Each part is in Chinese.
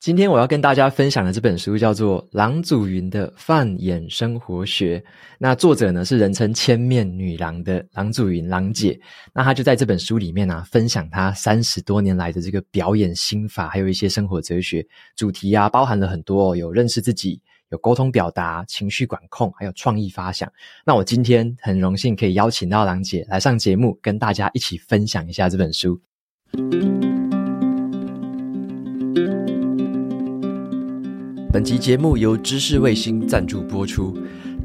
今天我要跟大家分享的这本书叫做郎祖筠的《泛眼生活学》。那作者呢是人称千面女郎的郎祖筠郎姐。那她就在这本书里面啊，分享她三十多年来的这个表演心法，还有一些生活哲学主题啊，包含了很多，有认识自己、有沟通表达、情绪管控，还有创意发想。那我今天很荣幸可以邀请到郎姐来上节目，跟大家一起分享一下这本书。本集节目由知识卫星赞助播出。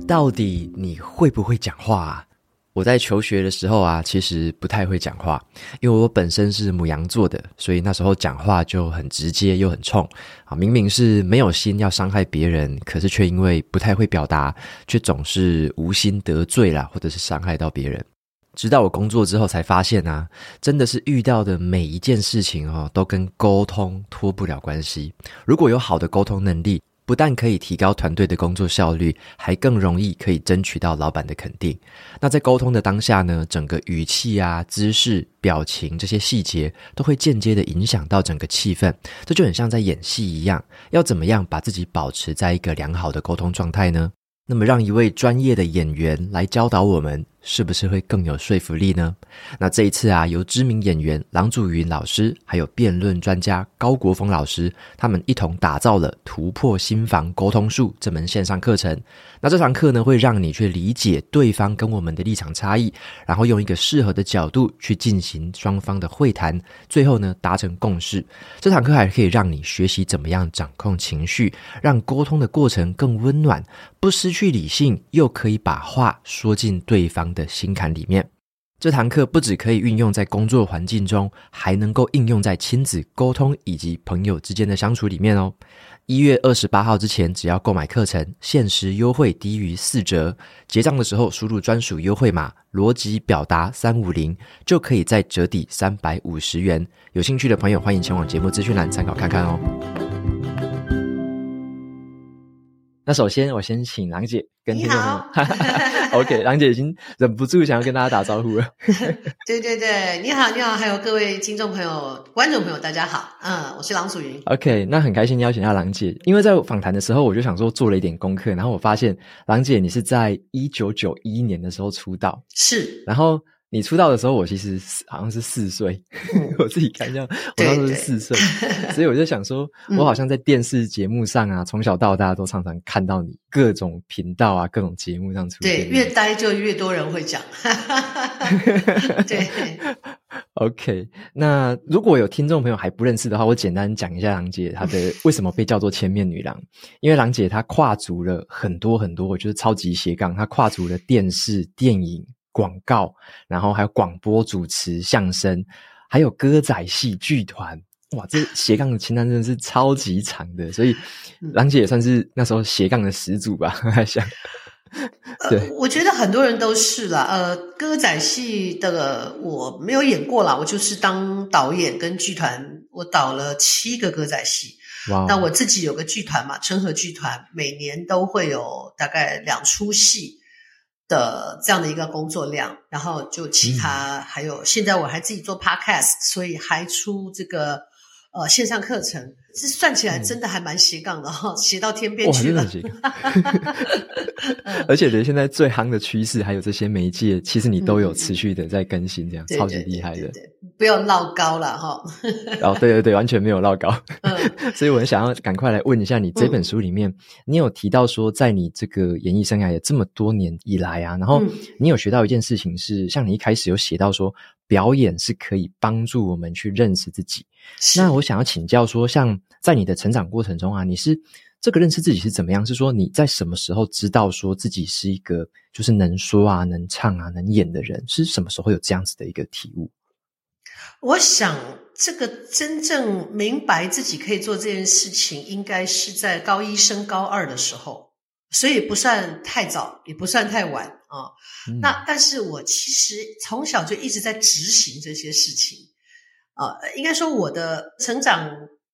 到底你会不会讲话啊？我在求学的时候啊，其实不太会讲话，因为我本身是母羊座的，所以那时候讲话就很直接又很冲啊。明明是没有心要伤害别人，可是却因为不太会表达，却总是无心得罪啦，或者是伤害到别人。直到我工作之后才发现啊，真的是遇到的每一件事情哦，都跟沟通脱不了关系。如果有好的沟通能力，不但可以提高团队的工作效率，还更容易可以争取到老板的肯定。那在沟通的当下呢，整个语气啊、姿势、表情这些细节，都会间接的影响到整个气氛。这就很像在演戏一样，要怎么样把自己保持在一个良好的沟通状态呢？那么让一位专业的演员来教导我们。是不是会更有说服力呢？那这一次啊，由知名演员郎祖筠老师，还有辩论专家高国峰老师，他们一同打造了《突破心防沟通术》这门线上课程。那这堂课呢，会让你去理解对方跟我们的立场差异，然后用一个适合的角度去进行双方的会谈，最后呢，达成共识。这堂课还可以让你学习怎么样掌控情绪，让沟通的过程更温暖，不失去理性，又可以把话说进对方的心坎里面。这堂课不只可以运用在工作环境中，还能够应用在亲子沟通以及朋友之间的相处里面哦。一月二十八号之前，只要购买课程，限时优惠低于四折。结账的时候，输入专属优惠码“逻辑表达三五零”，就可以再折抵三百五十元。有兴趣的朋友，欢迎前往节目资讯栏参考看看哦。那首先，我先请郎姐跟听众朋友。OK，郎姐已经忍不住想要跟大家打招呼了。对对对，你好，你好，还有各位听众朋友、观众朋友，大家好。嗯，我是郎祖云。OK，那很开心邀请到郎姐，因为在访谈的时候，我就想说做了一点功课，然后我发现郎姐你是在一九九一年的时候出道，是，然后。你出道的时候，我其实好像是四岁，我自己看一下，我当时是四岁，所以我就想说，我好像在电视节目上啊，从、嗯、小到大都常常看到你各种频道啊，各种节目上出现。对，越呆就越多人会讲。对，OK。那如果有听众朋友还不认识的话，我简单讲一下郎姐她的 为什么被叫做千面女郎。因为郎姐她跨足了很多很多，我觉得超级斜杠，她跨足了电视、电影。广告，然后还有广播主持、相声，还有歌仔戏剧团，哇，这斜杠的清单真的是超级长的，所以郎姐也算是那时候斜杠的始祖吧。我在想，对、呃，我觉得很多人都是啦。呃，歌仔戏的我没有演过啦，我就是当导演跟剧团，我导了七个歌仔戏。哇，那我自己有个剧团嘛，春和剧团，每年都会有大概两出戏。的这样的一个工作量，然后就其他还有，现在我还自己做 podcast，所以还出这个呃线上课程。这算起来真的还蛮斜杠的哈，斜到天边去了。而且，觉得现在最夯的趋势，还有这些媒介，其实你都有持续的在更新，这样、嗯、超级厉害的。对对对对，不要闹高了哈。哦，对对对，完全没有闹高。嗯、所以我很想要赶快来问一下你，这本书里面、嗯、你有提到说，在你这个演艺生涯也这么多年以来啊，然后你有学到一件事情是，像你一开始有写到说，表演是可以帮助我们去认识自己。那我想要请教说，像在你的成长过程中啊，你是这个认识自己是怎么样？是说你在什么时候知道说自己是一个就是能说啊、能唱啊、能演的人？是什么时候有这样子的一个体悟？我想，这个真正明白自己可以做这件事情，应该是在高一升高二的时候，所以不算太早，也不算太晚啊。嗯、那但是我其实从小就一直在执行这些事情。呃，应该说我的成长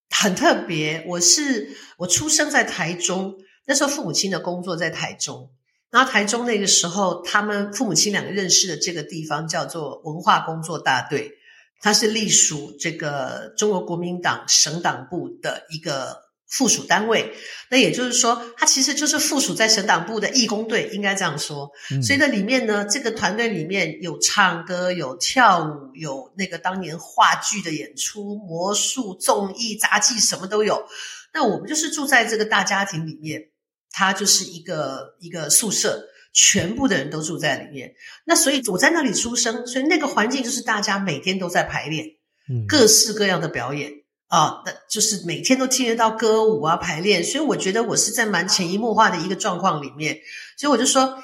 很特别。我是我出生在台中，那时候父母亲的工作在台中。然后台中那个时候，他们父母亲两个认识的这个地方叫做文化工作大队，它是隶属这个中国国民党省党部的一个附属单位。那也就是说，它其实就是附属在省党部的义工队，应该这样说。嗯。所以那里面呢，这个团队里面有唱歌、有跳舞、有那个当年话剧的演出、魔术、综艺、杂技，什么都有。那我们就是住在这个大家庭里面。它就是一个一个宿舍，全部的人都住在里面。那所以我在那里出生，所以那个环境就是大家每天都在排练，嗯，各式各样的表演啊，那就是每天都听得到歌舞啊排练。所以我觉得我是在蛮潜移默化的一个状况里面，所以我就说。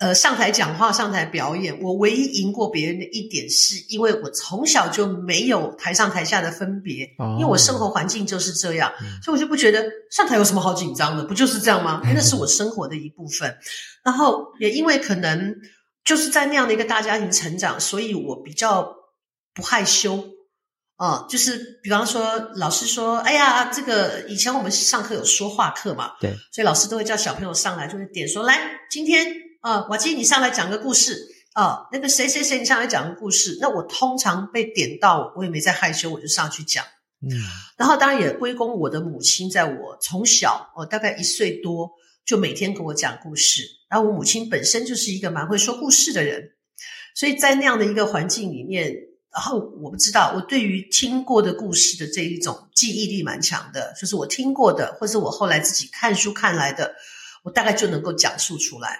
呃，上台讲话、上台表演，我唯一赢过别人的一点，是因为我从小就没有台上台下的分别，哦、因为我生活环境就是这样，嗯、所以我就不觉得上台有什么好紧张的，不就是这样吗？那是我生活的一部分。然后也因为可能就是在那样的一个大家庭成长，所以我比较不害羞啊、呃。就是比方说，老师说：“哎呀，这个以前我们上课有说话课嘛，对，所以老师都会叫小朋友上来，就会点说：来，今天。”啊，瓦基，你上来讲个故事啊！那个谁谁谁，你上来讲个故事。那我通常被点到，我也没在害羞，我就上去讲。嗯，然后当然也归功我的母亲，在我从小，我大概一岁多，就每天给我讲故事。然后我母亲本身就是一个蛮会说故事的人，所以在那样的一个环境里面，然后我不知道，我对于听过的故事的这一种记忆力蛮强的，就是我听过的，或是我后来自己看书看来的，我大概就能够讲述出来。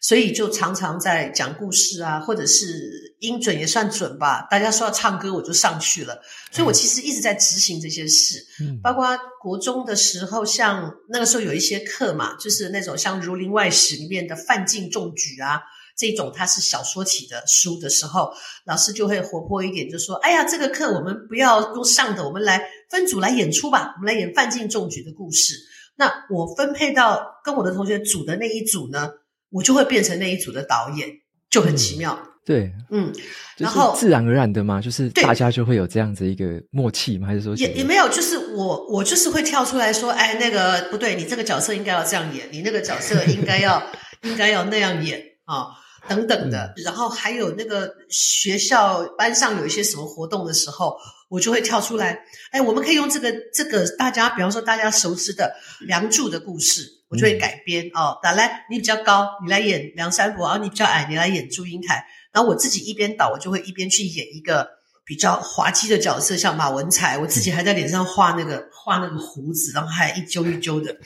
所以就常常在讲故事啊，或者是音准也算准吧。大家说要唱歌，我就上去了。所以我其实一直在执行这些事，嗯，包括国中的时候，像那个时候有一些课嘛，就是那种像《儒林外史》里面的范进中举啊，这种它是小说体的书的时候，老师就会活泼一点，就说：“哎呀，这个课我们不要用上的，我们来分组来演出吧，我们来演范进中举的故事。”那我分配到跟我的同学组的那一组呢，我就会变成那一组的导演，就很奇妙。嗯、对，嗯，然后自然而然的嘛，就是大家就会有这样子一个默契嘛？还是说也也没有？就是我我就是会跳出来说，哎，那个不对，你这个角色应该要这样演，你那个角色应该要 应该要那样演啊。哦等等的，然后还有那个学校班上有一些什么活动的时候，我就会跳出来。哎，我们可以用这个这个大家，比方说大家熟知的《梁祝》的故事，我就会改编、嗯、哦。打来，你比较高，你来演梁山伯；啊，你比较矮，你来演祝英台。然后我自己一边倒，我就会一边去演一个比较滑稽的角色，像马文才，我自己还在脸上画那个画那个胡子，然后还一揪一揪的。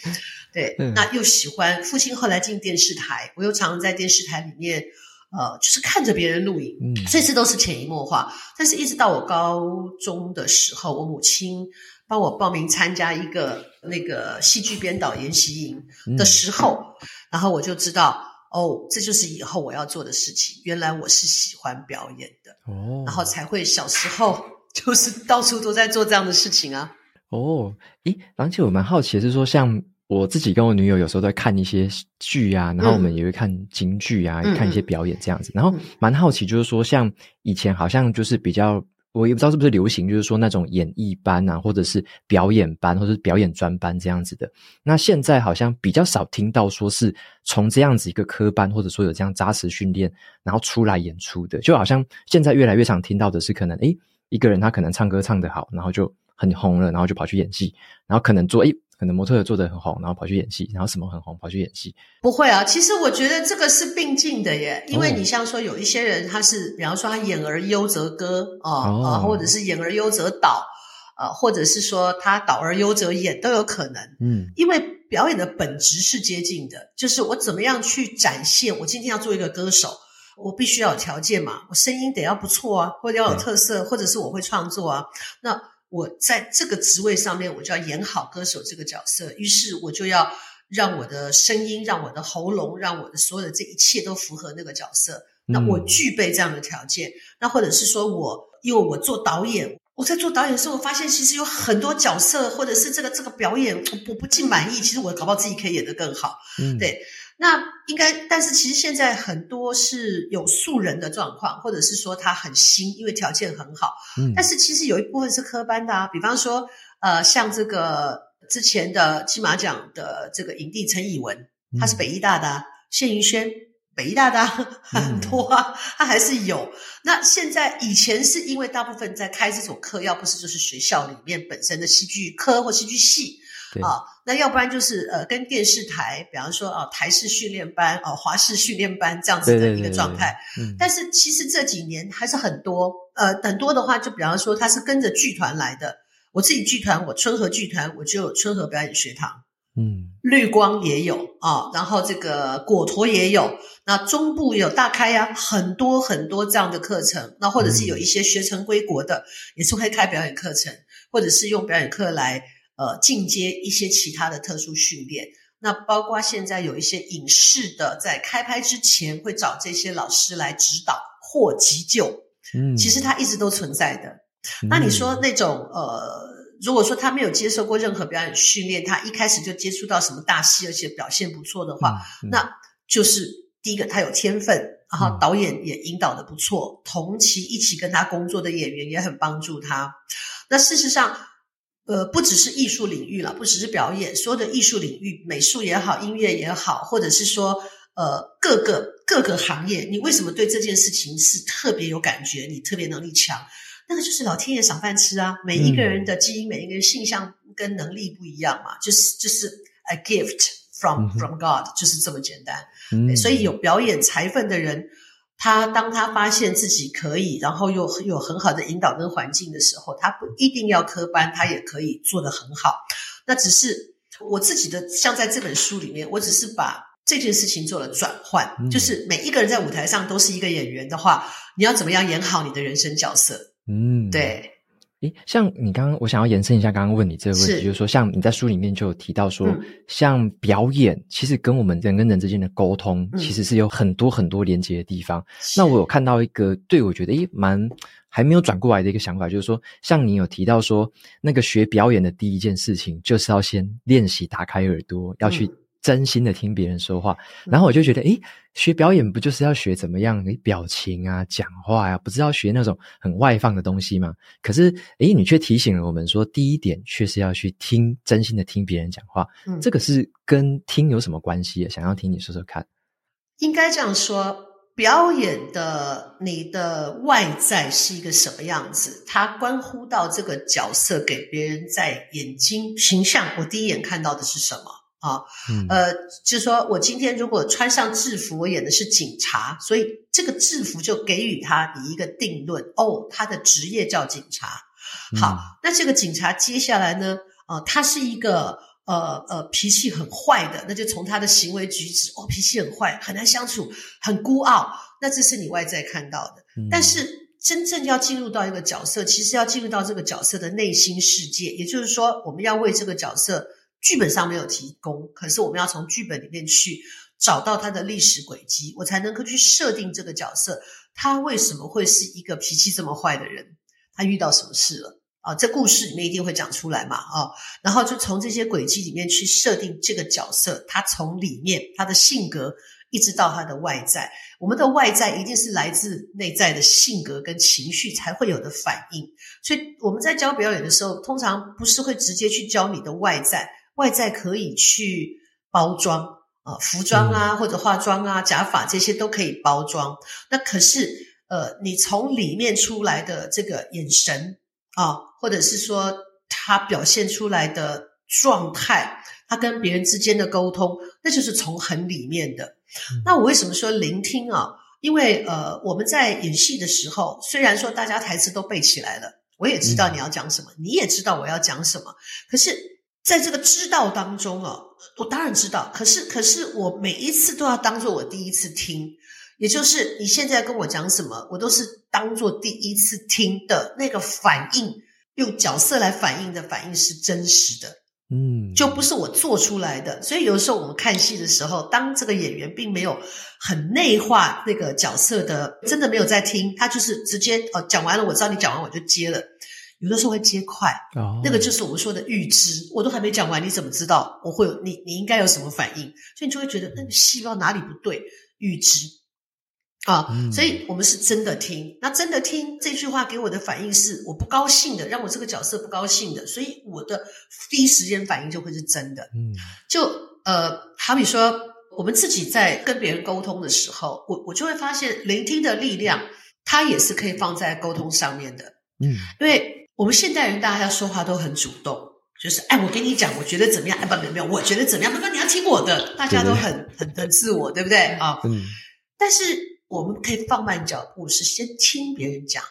对，嗯、那又喜欢父亲后来进电视台，我又常常在电视台里面，呃，就是看着别人录影，嗯，这次都是潜移默化。但是，一直到我高中的时候，我母亲帮我报名参加一个那个戏剧编导研习营的时候，嗯、然后我就知道，哦，这就是以后我要做的事情。原来我是喜欢表演的，哦，然后才会小时候 就是到处都在做这样的事情啊。哦，咦，而且我蛮好奇的是说，像。我自己跟我女友有时候在看一些剧啊，然后我们也会看京剧啊，嗯、看一些表演这样子。然后蛮好奇，就是说像以前好像就是比较，我也不知道是不是流行，就是说那种演艺班啊，或者是表演班，或者是表演专班这样子的。那现在好像比较少听到说是从这样子一个科班，或者说有这样扎实训练，然后出来演出的。就好像现在越来越常听到的是，可能诶一个人他可能唱歌唱得好，然后就很红了，然后就跑去演戏，然后可能做诶可能模特做得很红，然后跑去演戏，然后什么很红，跑去演戏。不会啊，其实我觉得这个是并进的耶。因为你像说有一些人，他是比方说他演而优则歌啊啊，哦、或者是演而优则导啊，或者是说他导而优则演都有可能。嗯，因为表演的本质是接近的，就是我怎么样去展现。我今天要做一个歌手，我必须要有条件嘛，我声音得要不错啊，或者要有特色，或者是我会创作啊，那。我在这个职位上面，我就要演好歌手这个角色，于是我就要让我的声音、让我的喉咙、让我的所有的这一切都符合那个角色。那我具备这样的条件，嗯、那或者是说我因为我做导演，我在做导演的时候，我发现其实有很多角色，或者是这个这个表演我不尽满意，其实我搞不好自己可以演得更好。嗯，对。那应该，但是其实现在很多是有素人的状况，或者是说他很新，因为条件很好。嗯，但是其实有一部分是科班的啊，比方说，呃，像这个之前的金马奖的这个影帝陈以文，他是北艺大的，谢盈萱，北艺大的 很多啊，他还是有。那现在以前是因为大部分在开这种课，要不是就是学校里面本身的戏剧科或戏剧系。啊，那要不然就是呃，跟电视台，比方说啊，台式训练班、哦、啊，华式训练班这样子的一个状态。嗯，但是其实这几年还是很多，呃，很多的话，就比方说他是跟着剧团来的。我自己剧团，我春和剧团，我就有春和表演学堂。嗯，绿光也有啊，然后这个果陀也有，那中部有大开呀、啊，很多很多这样的课程。那或者是有一些学成归国的，也是会开表演课程，或者是用表演课来。呃，进阶一些其他的特殊训练，那包括现在有一些影视的，在开拍之前会找这些老师来指导或急救。嗯，其实它一直都存在的。嗯、那你说那种呃，如果说他没有接受过任何表演训练，他一开始就接触到什么大戏，而且表现不错的话，嗯嗯、那就是第一个他有天分，然后导演也引导的不错，嗯、同期一起跟他工作的演员也很帮助他。那事实上。呃，不只是艺术领域了，不只是表演，所有的艺术领域，美术也好，音乐也好，或者是说，呃，各个各个行业，你为什么对这件事情是特别有感觉？你特别能力强，那个就是老天爷赏饭吃啊！每一个人的基因，嗯、每一个人性向跟能力不一样嘛，就是就是 a gift from from God，就是这么简单。嗯、所以有表演才分的人。他当他发现自己可以，然后又有很好的引导跟环境的时候，他不一定要科班，他也可以做得很好。那只是我自己的，像在这本书里面，我只是把这件事情做了转换，嗯、就是每一个人在舞台上都是一个演员的话，你要怎么样演好你的人生角色？嗯，对。诶，像你刚刚，我想要延伸一下刚刚问你这个问题，是就是说，像你在书里面就有提到说，嗯、像表演其实跟我们人跟人之间的沟通，其实是有很多很多连接的地方。嗯、那我有看到一个对我觉得诶蛮还没有转过来的一个想法，就是说，像你有提到说，那个学表演的第一件事情，就是要先练习打开耳朵，要去。真心的听别人说话，然后我就觉得，诶，学表演不就是要学怎么样诶表情啊、讲话呀、啊，不是要学那种很外放的东西吗？可是，诶，你却提醒了我们说，第一点却是要去听，真心的听别人讲话。嗯，这个是跟听有什么关系？想要听你说说看。应该这样说，表演的你的外在是一个什么样子？它关乎到这个角色给别人在眼睛形象，我第一眼看到的是什么？啊，嗯、呃，就是说我今天如果穿上制服，我演的是警察，所以这个制服就给予他你一个定论哦，他的职业叫警察。好，嗯、那这个警察接下来呢，呃，他是一个呃呃脾气很坏的，那就从他的行为举止哦，脾气很坏，很难相处，很孤傲，那这是你外在看到的。嗯、但是真正要进入到一个角色，其实要进入到这个角色的内心世界，也就是说，我们要为这个角色。剧本上没有提供，可是我们要从剧本里面去找到他的历史轨迹，我才能够去设定这个角色，他为什么会是一个脾气这么坏的人？他遇到什么事了？啊，这故事里面一定会讲出来嘛，啊，然后就从这些轨迹里面去设定这个角色，他从里面他的性格一直到他的外在，我们的外在一定是来自内在的性格跟情绪才会有的反应，所以我们在教表演的时候，通常不是会直接去教你的外在。外在可以去包装啊、呃，服装啊，或者化妆啊、假发这些都可以包装。那可是，呃，你从里面出来的这个眼神啊，或者是说他表现出来的状态，他跟别人之间的沟通，那就是从很里面的。那我为什么说聆听啊？因为呃，我们在演戏的时候，虽然说大家台词都背起来了，我也知道你要讲什么，你也知道我要讲什么，可是。在这个知道当中哦，我当然知道，可是可是我每一次都要当做我第一次听，也就是你现在跟我讲什么，我都是当做第一次听的那个反应，用角色来反应的反应是真实的，嗯，就不是我做出来的。所以有的时候我们看戏的时候，当这个演员并没有很内化那个角色的，真的没有在听，他就是直接哦讲完了，我知道你讲完我就接了。有的时候会接快，哦，那个就是我们说的预知，我都还没讲完，你怎么知道我会有你？你应该有什么反应？所以你就会觉得那个细胞哪里不对，预知啊，嗯，所以我们是真的听。那真的听这句话给我的反应是我不高兴的，让我这个角色不高兴的，所以我的第一时间反应就会是真的。嗯，就呃，好比说我们自己在跟别人沟通的时候，我我就会发现聆听的力量，它也是可以放在沟通上面的。嗯，因为。我们现代人，大家要说话都很主动，就是哎，我跟你讲，我觉得怎么样？哎，不，没有，没有，我觉得怎么样？不不，你要听我的，大家都很很很自我，对不对啊？嗯。但是我们可以放慢脚步，是先听别人讲。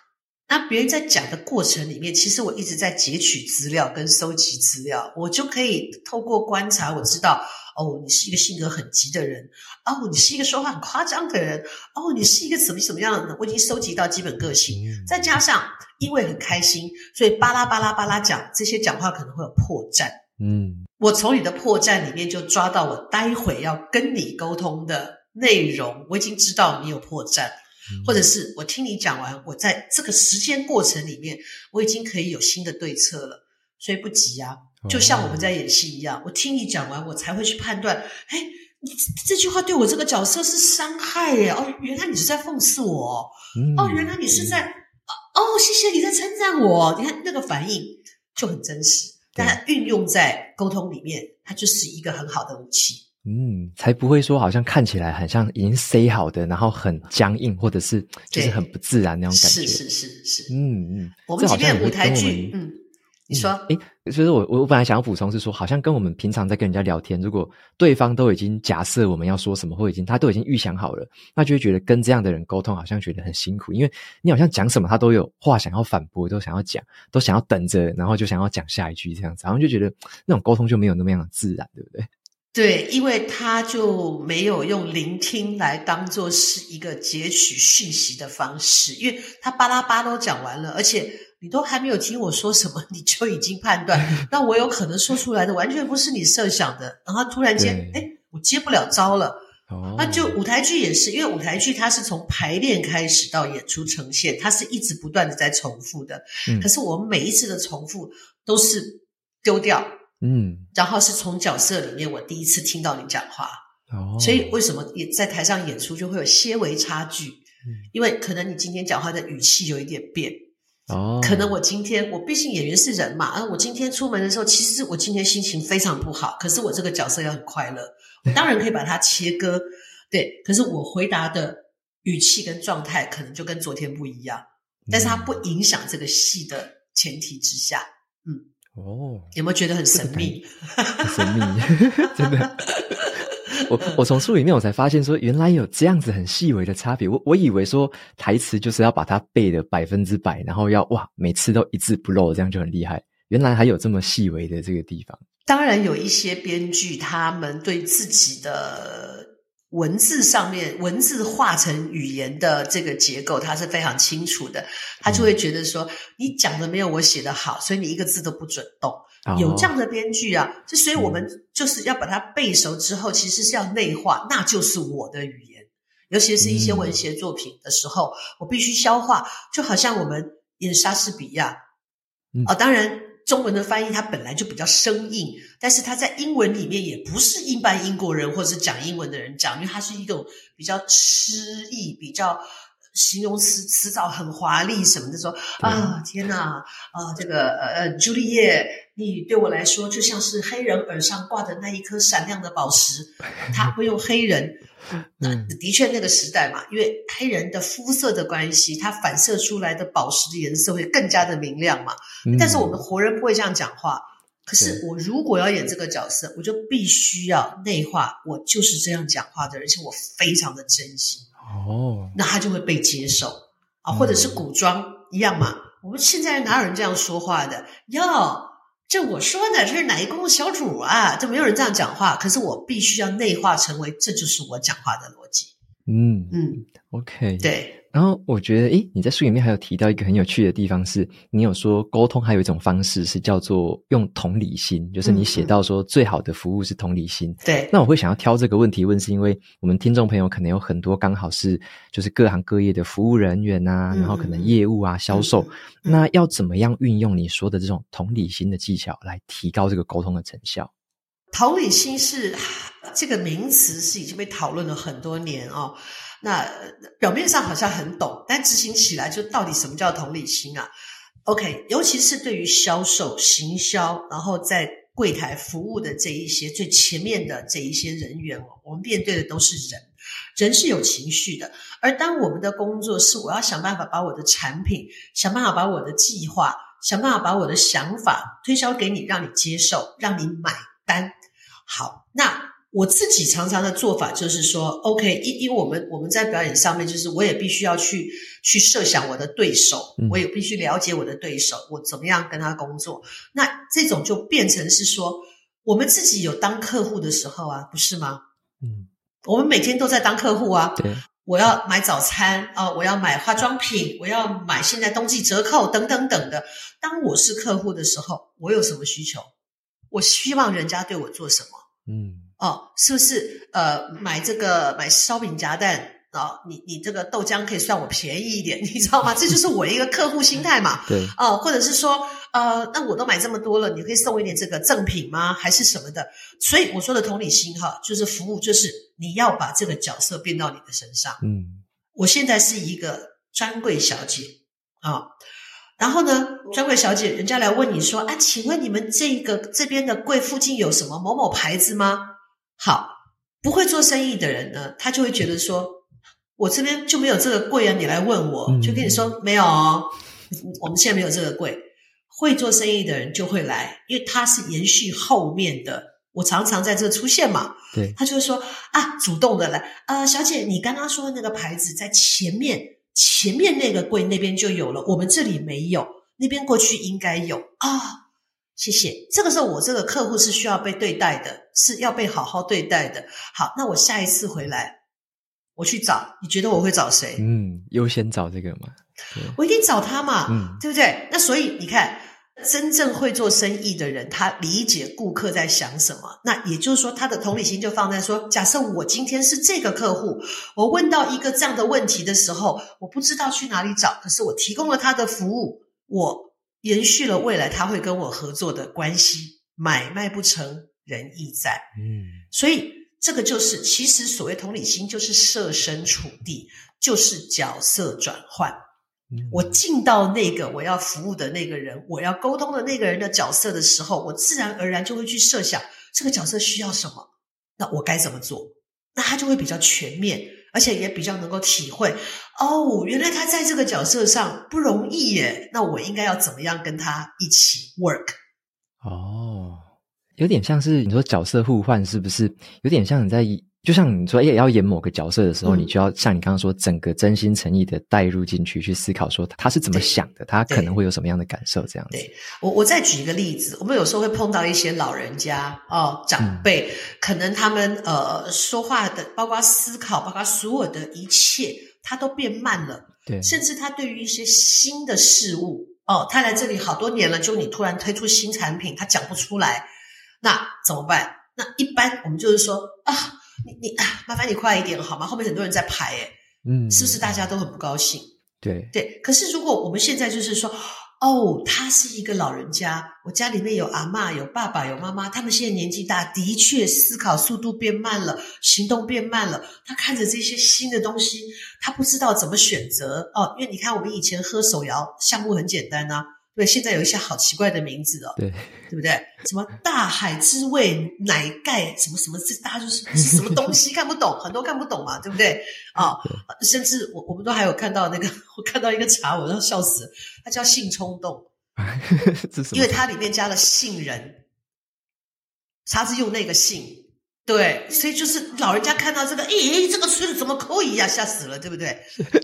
那别人在讲的过程里面，其实我一直在截取资料跟收集资料，我就可以透过观察，我知道。哦，你是一个性格很急的人。哦，你是一个说话很夸张的人。哦，你是一个什么什么样的人？我已经收集到基本个性，再加上因为很开心，所以巴拉巴拉巴拉讲这些讲话可能会有破绽。嗯，我从你的破绽里面就抓到我待会要跟你沟通的内容。我已经知道你有破绽，或者是我听你讲完，我在这个时间过程里面，我已经可以有新的对策了，所以不急啊。就像我们在演戏一样，我听你讲完，我才会去判断。哎，你这句话对我这个角色是伤害耶！哦，原来你是在讽刺我。嗯、哦，原来你是在……哦，谢谢你在称赞我。你看那个反应就很真实，但它运用在沟通里面，它就是一个很好的武器。嗯，才不会说好像看起来很像已经塞好的，然后很僵硬，或者是就是很不自然那种感觉。是是是是。嗯嗯，我们这边舞台剧，嗯。你说，诶、嗯，其实我我本来想要补充是说，好像跟我们平常在跟人家聊天，如果对方都已经假设我们要说什么，或已经他都已经预想好了，那就会觉得跟这样的人沟通好像觉得很辛苦，因为你好像讲什么他都有话想要反驳，都想要讲，都想要等着，然后就想要讲下一句这样子，然后就觉得那种沟通就没有那么样的自然，对不对？对，因为他就没有用聆听来当做是一个截取讯息的方式，因为他巴拉巴都讲完了，而且。你都还没有听我说什么，你就已经判断，那我有可能说出来的完全不是你设想的，然后突然间，哎，我接不了招了。哦，那就舞台剧也是，因为舞台剧它是从排练开始到演出呈现，它是一直不断的在重复的。嗯，可是我们每一次的重复都是丢掉，嗯，然后是从角色里面我第一次听到你讲话。哦，所以为什么也在台上演出就会有些微差距？嗯，因为可能你今天讲话的语气有一点变。哦，可能我今天我毕竟演员是人嘛，啊，我今天出门的时候，其实我今天心情非常不好，可是我这个角色要很快乐，我当然可以把它切割，对，可是我回答的语气跟状态可能就跟昨天不一样，但是它不影响这个戏的前提之下，嗯，哦，有没有觉得很神秘？很神秘，真的。我 我从书里面我才发现说，原来有这样子很细微的差别。我我以为说台词就是要把它背的百分之百，然后要哇每次都一字不漏，这样就很厉害。原来还有这么细微的这个地方。当然有一些编剧，他们对自己的文字上面文字化成语言的这个结构，他是非常清楚的。他就会觉得说，你讲的没有我写的好，所以你一个字都不准动。有这样的编剧啊，就所以我们就是要把它背熟之后，其实是要内化，那就是我的语言。尤其是一些文学作品的时候，我必须消化。就好像我们演莎士比亚，啊，当然中文的翻译它本来就比较生硬，但是它在英文里面也不是一般英国人或者是讲英文的人讲，因为它是一种比较诗意、比较。形容词词藻很华丽什么的说，说啊天哪啊这个呃呃朱丽叶，你对我来说就像是黑人耳上挂的那一颗闪亮的宝石。他会用黑人，那的确那个时代嘛，因为黑人的肤色的关系，它反射出来的宝石的颜色会更加的明亮嘛。但是我们活人不会这样讲话。可是我如果要演这个角色，我就必须要内化，我就是这样讲话的，而且我非常的真心。哦，那他就会被接受啊，或者是古装一样嘛。我们现在哪有人这样说话的？哟，这我说的，这是哪一宫小主啊？这没有人这样讲话。可是我必须要内化成为，这就是我讲话的逻辑。嗯嗯，OK，对。然后我觉得，诶，你在书里面还有提到一个很有趣的地方是，是你有说沟通还有一种方式是叫做用同理心，就是你写到说最好的服务是同理心。对、嗯，那我会想要挑这个问题问，是因为我们听众朋友可能有很多刚好是就是各行各业的服务人员啊，嗯、然后可能业务啊、销售，嗯、那要怎么样运用你说的这种同理心的技巧来提高这个沟通的成效？同理心是这个名词是已经被讨论了很多年哦。那表面上好像很懂，但执行起来就到底什么叫同理心啊？OK，尤其是对于销售、行销，然后在柜台服务的这一些最前面的这一些人员，我们面对的都是人，人是有情绪的。而当我们的工作是我要想办法把我的产品，想办法把我的计划，想办法把我的想法推销给你，让你接受，让你买单。好，那。我自己常常的做法就是说，OK，因因为我们我们在表演上面，就是我也必须要去去设想我的对手，嗯、我也必须了解我的对手，我怎么样跟他工作。那这种就变成是说，我们自己有当客户的时候啊，不是吗？嗯，我们每天都在当客户啊。对，我要买早餐啊，我要买化妆品，我要买现在冬季折扣等等等的。当我是客户的时候，我有什么需求？我希望人家对我做什么？嗯。哦，是不是？呃，买这个买烧饼夹蛋啊，你你这个豆浆可以算我便宜一点，你知道吗？这就是我一个客户心态嘛。对。哦，或者是说，呃，那我都买这么多了，你可以送我一点这个赠品吗？还是什么的？所以我说的同理心哈，就是服务，就是你要把这个角色变到你的身上。嗯。我现在是一个专柜小姐啊。哦然后呢，专柜小姐，人家来问你说：“啊，请问你们这个这边的柜附近有什么某某牌子吗？”好，不会做生意的人呢，他就会觉得说：“我这边就没有这个柜啊，你来问我，就跟你说没有哦，我们现在没有这个柜。”会做生意的人就会来，因为他是延续后面的。我常常在这出现嘛，对，他就会说：“啊，主动的来，呃，小姐，你刚刚说的那个牌子在前面。”前面那个柜那边就有了，我们这里没有，那边过去应该有啊。谢谢。这个时候我这个客户是需要被对待的，是要被好好对待的。好，那我下一次回来，我去找，你觉得我会找谁？嗯，优先找这个嘛。我一定找他嘛，嗯，对不对？那所以你看。真正会做生意的人，他理解顾客在想什么。那也就是说，他的同理心就放在说：假设我今天是这个客户，我问到一个这样的问题的时候，我不知道去哪里找，可是我提供了他的服务，我延续了未来他会跟我合作的关系。买卖不成仁义在。嗯，所以这个就是，其实所谓同理心，就是设身处地，就是角色转换。我进到那个我要服务的那个人，我要沟通的那个人的角色的时候，我自然而然就会去设想这个角色需要什么，那我该怎么做？那他就会比较全面，而且也比较能够体会。哦，原来他在这个角色上不容易耶，那我应该要怎么样跟他一起 work？哦，有点像是你说角色互换，是不是？有点像你在。就像你说，哎，要演某个角色的时候，嗯、你就要像你刚刚说，整个真心诚意的带入进去，去思考说他是怎么想的，他可能会有什么样的感受，这样子。对，我我再举一个例子，我们有时候会碰到一些老人家哦，长辈，嗯、可能他们呃说话的，包括思考，包括所有的一切，他都变慢了。对，甚至他对于一些新的事物，哦，他来这里好多年了，就你突然推出新产品，他讲不出来，那怎么办？那一般我们就是说啊。你你啊，麻烦你快一点好吗？后面很多人在排，诶嗯，是不是大家都很不高兴？对对。可是如果我们现在就是说，哦，他是一个老人家，我家里面有阿嬷、有爸爸、有妈妈，他们现在年纪大，的确思考速度变慢了，行动变慢了。他看着这些新的东西，他不知道怎么选择哦。因为你看，我们以前喝手摇项目很简单呐、啊。对，现在有一些好奇怪的名字哦，对，对不对？什么大海之味奶盖，什么什么，这大家就是 什么东西看不懂，很多看不懂嘛，对不对？啊、哦，甚至我我们都还有看到那个，我看到一个茶，我都笑死了，它叫性冲动，因为它里面加了杏仁，茶是用那个杏。对，所以就是老人家看到这个，诶，这个孙子怎么扣一呀？吓死了，对不对？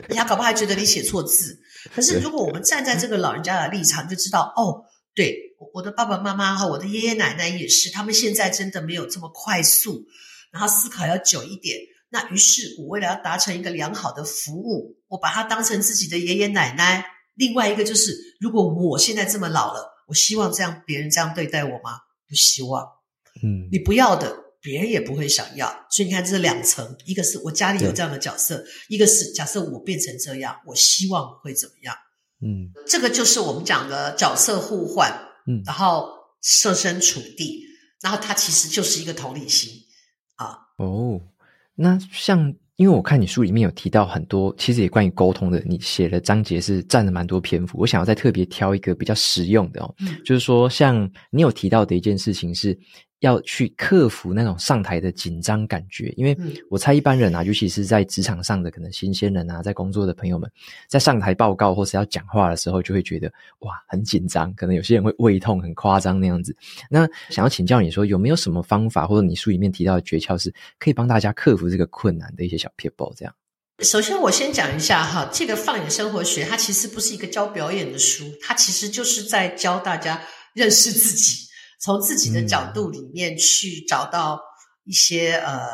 人家搞不好还觉得你写错字。可是如果我们站在这个老人家的立场，就知道哦，对，我的爸爸妈妈和我的爷爷奶奶也是，他们现在真的没有这么快速，然后思考要久一点。那于是我为了要达成一个良好的服务，我把他当成自己的爷爷奶奶。另外一个就是，如果我现在这么老了，我希望这样别人这样对待我吗？不希望。嗯，你不要的，别人也不会想要。所以你看，这是两层：一个是我家里有这样的角色，一个是假设我变成这样，我希望会怎么样？嗯，这个就是我们讲的角色互换。嗯，然后设身处地，然后它其实就是一个同理心啊。哦。那像，因为我看你书里面有提到很多，其实也关于沟通的，你写的章节是占了蛮多篇幅。我想要再特别挑一个比较实用的哦，嗯，就是说，像你有提到的一件事情是。要去克服那种上台的紧张感觉，因为我猜一般人啊，尤其是在职场上的可能新鲜人啊，在工作的朋友们，在上台报告或是要讲话的时候，就会觉得哇很紧张，可能有些人会胃痛很夸张那样子。那想要请教你说，有没有什么方法，或者你书里面提到的诀窍，是可以帮大家克服这个困难的一些小撇步？这样。首先，我先讲一下哈，这个放眼生活学，它其实不是一个教表演的书，它其实就是在教大家认识自己。从自己的角度里面去找到一些、嗯、呃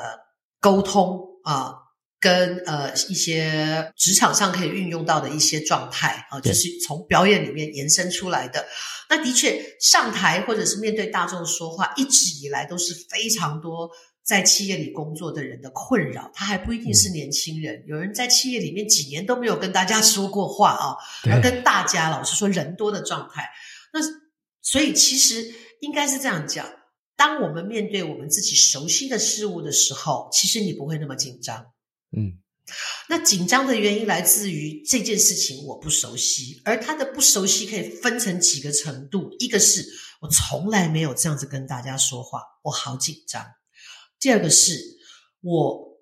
沟通啊，跟呃一些职场上可以运用到的一些状态啊，就是从表演里面延伸出来的。那的确，上台或者是面对大众说话，一直以来都是非常多在企业里工作的人的困扰。他还不一定是年轻人，嗯、有人在企业里面几年都没有跟大家 说过话啊，而跟大家老是说人多的状态。那所以其实。应该是这样讲，当我们面对我们自己熟悉的事物的时候，其实你不会那么紧张。嗯，那紧张的原因来自于这件事情我不熟悉，而它的不熟悉可以分成几个程度：一个是我从来没有这样子跟大家说话，我好紧张；第二个是我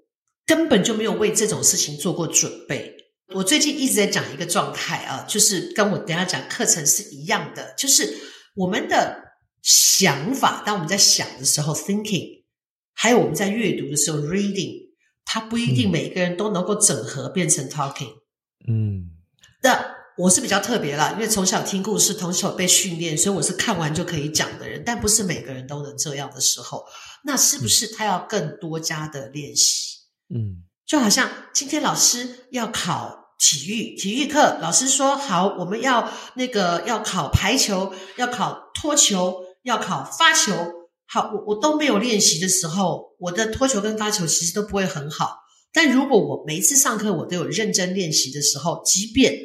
根本就没有为这种事情做过准备。我最近一直在讲一个状态啊，就是跟我等下讲课程是一样的，就是我们的。想法，当我们在想的时候，thinking，还有我们在阅读的时候，reading，它不一定每一个人都能够整合变成 talking。嗯，那我是比较特别啦，因为从小听故事，从小被训练，所以我是看完就可以讲的人。但不是每个人都能这样的时候，那是不是他要更多加的练习？嗯，就好像今天老师要考体育体育课，老师说好，我们要那个要考排球，要考脱球。要考发球，好，我我都没有练习的时候，我的脱球跟发球其实都不会很好。但如果我每一次上课我都有认真练习的时候，即便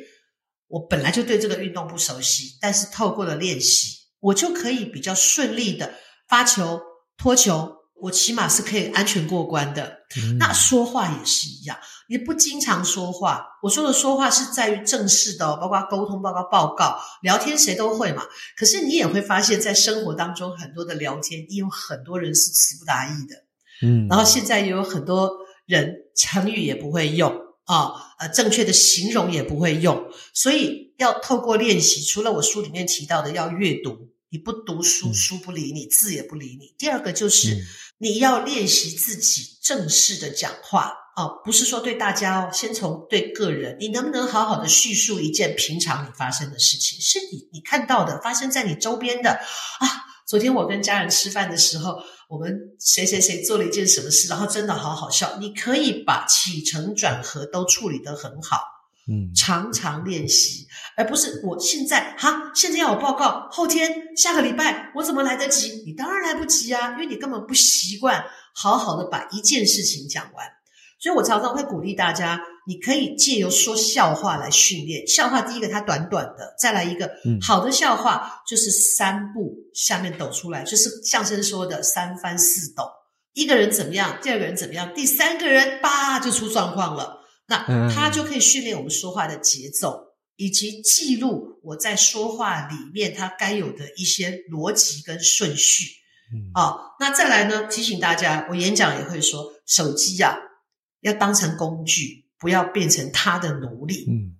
我本来就对这个运动不熟悉，但是透过了练习，我就可以比较顺利的发球、脱球。我起码是可以安全过关的。嗯、那说话也是一样，你不经常说话。我说的说话是在于正式的，包括沟通、包括报告、聊天，谁都会嘛。可是你也会发现，在生活当中很多的聊天，也有很多人是词不达意的。嗯，然后现在也有很多人成语也不会用啊，呃，正确的形容也不会用，所以要透过练习。除了我书里面提到的要阅读，你不读书，书不理你，字也不理你。第二个就是。你要练习自己正式的讲话哦，不是说对大家哦，先从对个人，你能不能好好的叙述一件平常你发生的事情，是你你看到的，发生在你周边的啊。昨天我跟家人吃饭的时候，我们谁谁谁做了一件什么事，然后真的好好笑。你可以把起承转合都处理得很好。嗯，常常练习，而不是我现在哈，现在要我报告，后天下个礼拜我怎么来得及？你当然来不及啊，因为你根本不习惯好好的把一件事情讲完。所以我常常会鼓励大家，你可以借由说笑话来训练。笑话第一个它短短的，再来一个好的笑话就是三步下面抖出来，就是相声说的三翻四抖。一个人怎么样，第二个人怎么样，第三个人叭就出状况了。那它就可以训练我们说话的节奏，以及记录我在说话里面它该有的一些逻辑跟顺序。嗯，哦，那再来呢？提醒大家，我演讲也会说，手机啊要当成工具，不要变成他的奴隶。嗯，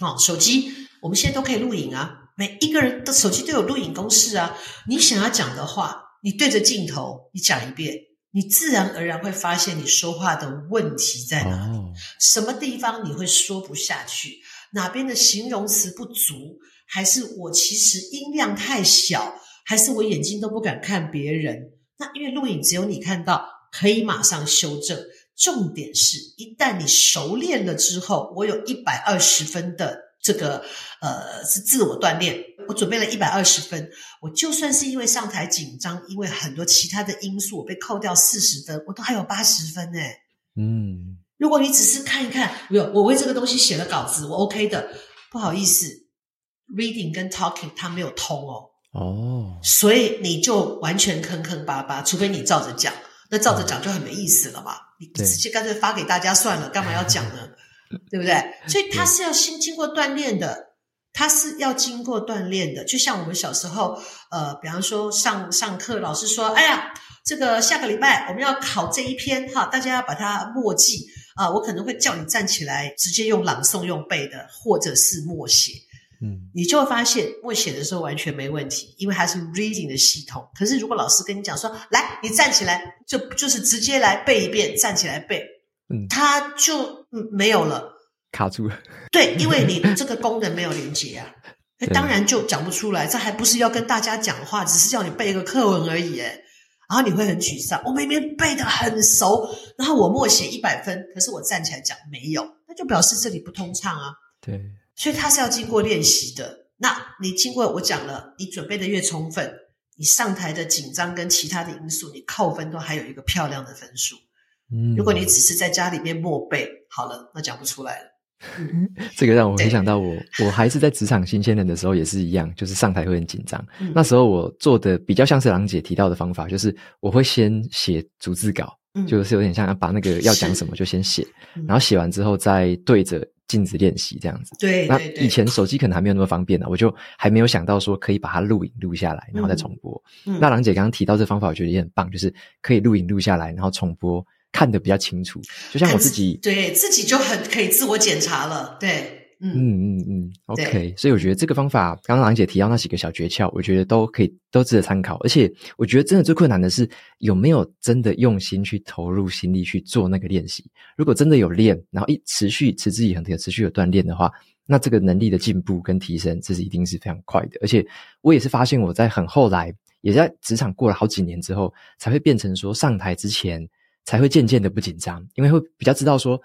哦，手机我们现在都可以录影啊，每一个人的手机都有录影公式啊。你想要讲的话，你对着镜头，你讲一遍。你自然而然会发现你说话的问题在哪里，什么地方你会说不下去，哪边的形容词不足，还是我其实音量太小，还是我眼睛都不敢看别人？那因为录影只有你看到，可以马上修正。重点是一旦你熟练了之后，我有一百二十分的这个呃是自我锻炼，我准备了一百二十分，我就算是因为上台紧张，因为很多其他的因素，我被扣掉四十分，我都还有八十分呢。嗯，如果你只是看一看，没有，我为这个东西写了稿子，我 OK 的，不好意思，reading 跟 talking 它没有通哦。哦，所以你就完全坑坑巴巴，除非你照着讲，那照着讲就很没意思了嘛。你直接干脆发给大家算了，干嘛要讲呢？对不对？所以他是要先经过锻炼的，他是要经过锻炼的。就像我们小时候，呃，比方说上上课，老师说：“哎呀，这个下个礼拜我们要考这一篇哈，大家要把它默记啊。”我可能会叫你站起来，直接用朗诵、用背的，或者是默写。嗯，你就会发现默写的时候完全没问题，因为它是 reading 的系统。可是如果老师跟你讲说，来，你站起来，就就是直接来背一遍，站起来背，嗯，他就没有了，卡住了。对，因为你这个功能没有连接啊，当然就讲不出来。这还不是要跟大家讲话，只是叫你背一个课文而已。哎，然后你会很沮丧。我明明背的很熟，然后我默写一百分，可是我站起来讲没有，那就表示这里不通畅啊。对。所以它是要经过练习的。那你经过我讲了，你准备的越充分，你上台的紧张跟其他的因素，你扣分都还有一个漂亮的分数。嗯，如果你只是在家里面默背，好了，那讲不出来了。嗯，这个让我回想到我，我还是在职场新鲜人的时候也是一样，就是上台会很紧张。嗯，那时候我做的比较像是郎姐提到的方法，就是我会先写逐字稿，嗯，就是有点像把那个要讲什么就先写，然后写完之后再对着。镜子练习这样子，对，那以前手机可能还没有那么方便呢，我就还没有想到说可以把它录影录下来，然后再重播。嗯，那郎姐刚刚提到这方法，我觉得也很棒，就是可以录影录下来，然后重播，看得比较清楚。就像我自己，对自己就很可以自我检查了，对。嗯嗯嗯嗯，OK，所以我觉得这个方法，刚刚郎姐提到那几个小诀窍，我觉得都可以都值得参考。而且我觉得真的最困难的是有没有真的用心去投入心力去做那个练习。如果真的有练，然后一持续持之以恒的持续有锻炼的话，那这个能力的进步跟提升，这是一定是非常快的。而且我也是发现我在很后来，也在职场过了好几年之后，才会变成说上台之前才会渐渐的不紧张，因为会比较知道说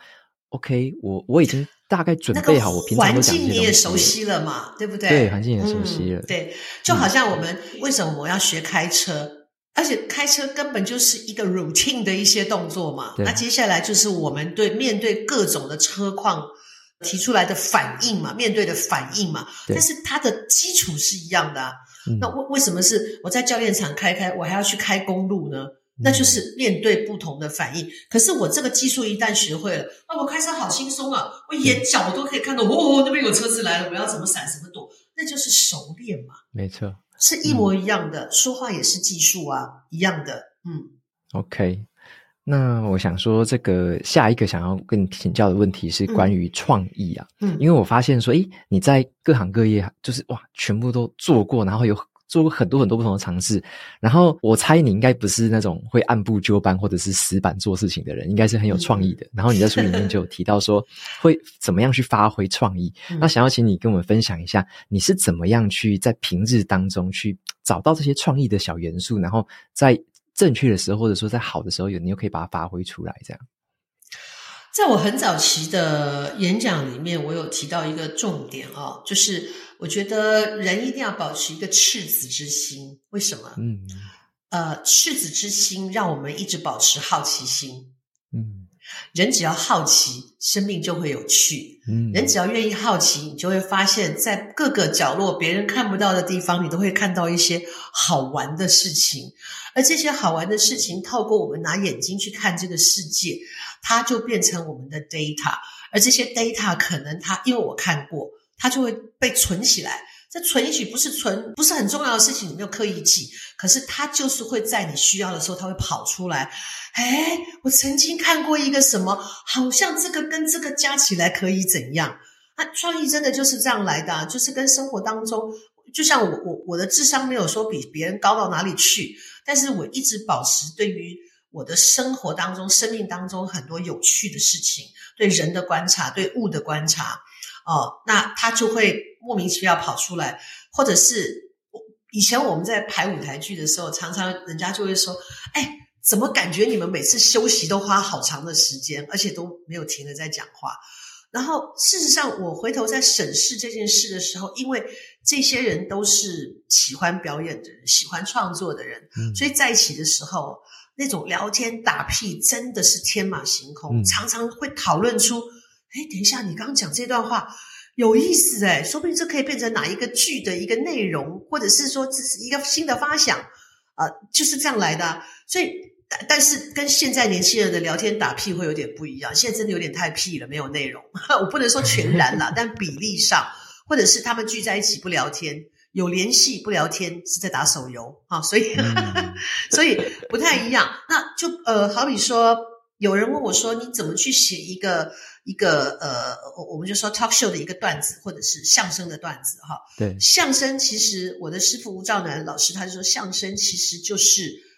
，OK，我我已经。大概准备好，我平常。环境你也熟悉了嘛，对不对？对，环境也熟悉了。嗯、对，就好像我们为什么我要学开车，嗯，而且开车根本就是一个 routine 的一些动作嘛。那接下来就是我们对面对各种的车况提出来的反应嘛，面对的反应嘛。但是它的基础是一样的啊。嗯、那为为什么是我在教练场开开，我还要去开公路呢？那就是面对不同的反应。可是我这个技术一旦学会了，啊，我开车好轻松啊！我眼角我都可以看到，哦，哦，那边有车子来了，我要怎么闪，怎么躲？那就是熟练嘛。没错，是一模一样的，嗯，说话也是技术啊，一样的。嗯，OK。那我想说，这个下一个想要跟你请教的问题是关于创意啊。嗯，因为我发现说，诶，你在各行各业，就是哇，全部都做过，然后有。做过很多很多不同的尝试，然后我猜你应该不是那种会按部就班或者是死板做事情的人，应该是很有创意的。然后你在书里面就有提到说，会怎么样去发挥创意。那想要请你跟我们分享一下，你是怎么样去在平日当中去找到这些创意的小元素，然后在正确的时候或者说在好的时候，有你又可以把它发挥出来，这样。在我很早期的演讲里面，我有提到一个重点哦，就是我觉得人一定要保持一个赤子之心。为什么？嗯，呃，赤子之心让我们一直保持好奇心。嗯，人只要好奇，生命就会有趣。嗯，人只要愿意好奇，你就会发现，在各个角落别人看不到的地方，你都会看到一些好玩的事情。而这些好玩的事情，透过我们拿眼睛去看这个世界。它就变成我们的 data，而这些 data 可能它，因为我看过，它就会被存起来。这存也许不是存，不是很重要的事情，你没有刻意记，可是它就是会在你需要的时候，它会跑出来。哎，我曾经看过一个什么，好像这个跟这个加起来可以怎样？那创意真的就是这样来的，就是跟生活当中，就像我我我的智商没有说比别人高到哪里去，但是我一直保持对于。我的生活当中、生命当中很多有趣的事情，对人的观察、对物的观察，哦，那他就会莫名其妙跑出来，或者是以前我们在排舞台剧的时候，常常人家就会说：“哎，怎么感觉你们每次休息都花好长的时间，而且都没有停的在讲话？然后事实上，我回头在审视这件事的时候，因为这些人都是喜欢表演的人，喜欢创作的人，嗯、所以在一起的时候，那种聊天打屁真的是天马行空，嗯、常常会讨论出，哎，等一下，你刚刚讲这段话有意思哎，说不定这可以变成哪一个剧的一个内容，或者是说这是一个新的发想，啊、呃，就是这样来的，所以。但但是跟现在年轻人的聊天打屁会有点不一样，现在真的有点太屁了，没有内容。我不能说全然啦，但比例上，或者是他们聚在一起不聊天，有联系不聊天是在打手游啊，所以 所以不太一样。那就呃，好比说，有人问我说，你怎么去写一个一个呃，我们就说 talk show 的一个段子，或者是相声的段子哈？对，相声其实我的师傅吴兆南老师他就说，相声其实就是。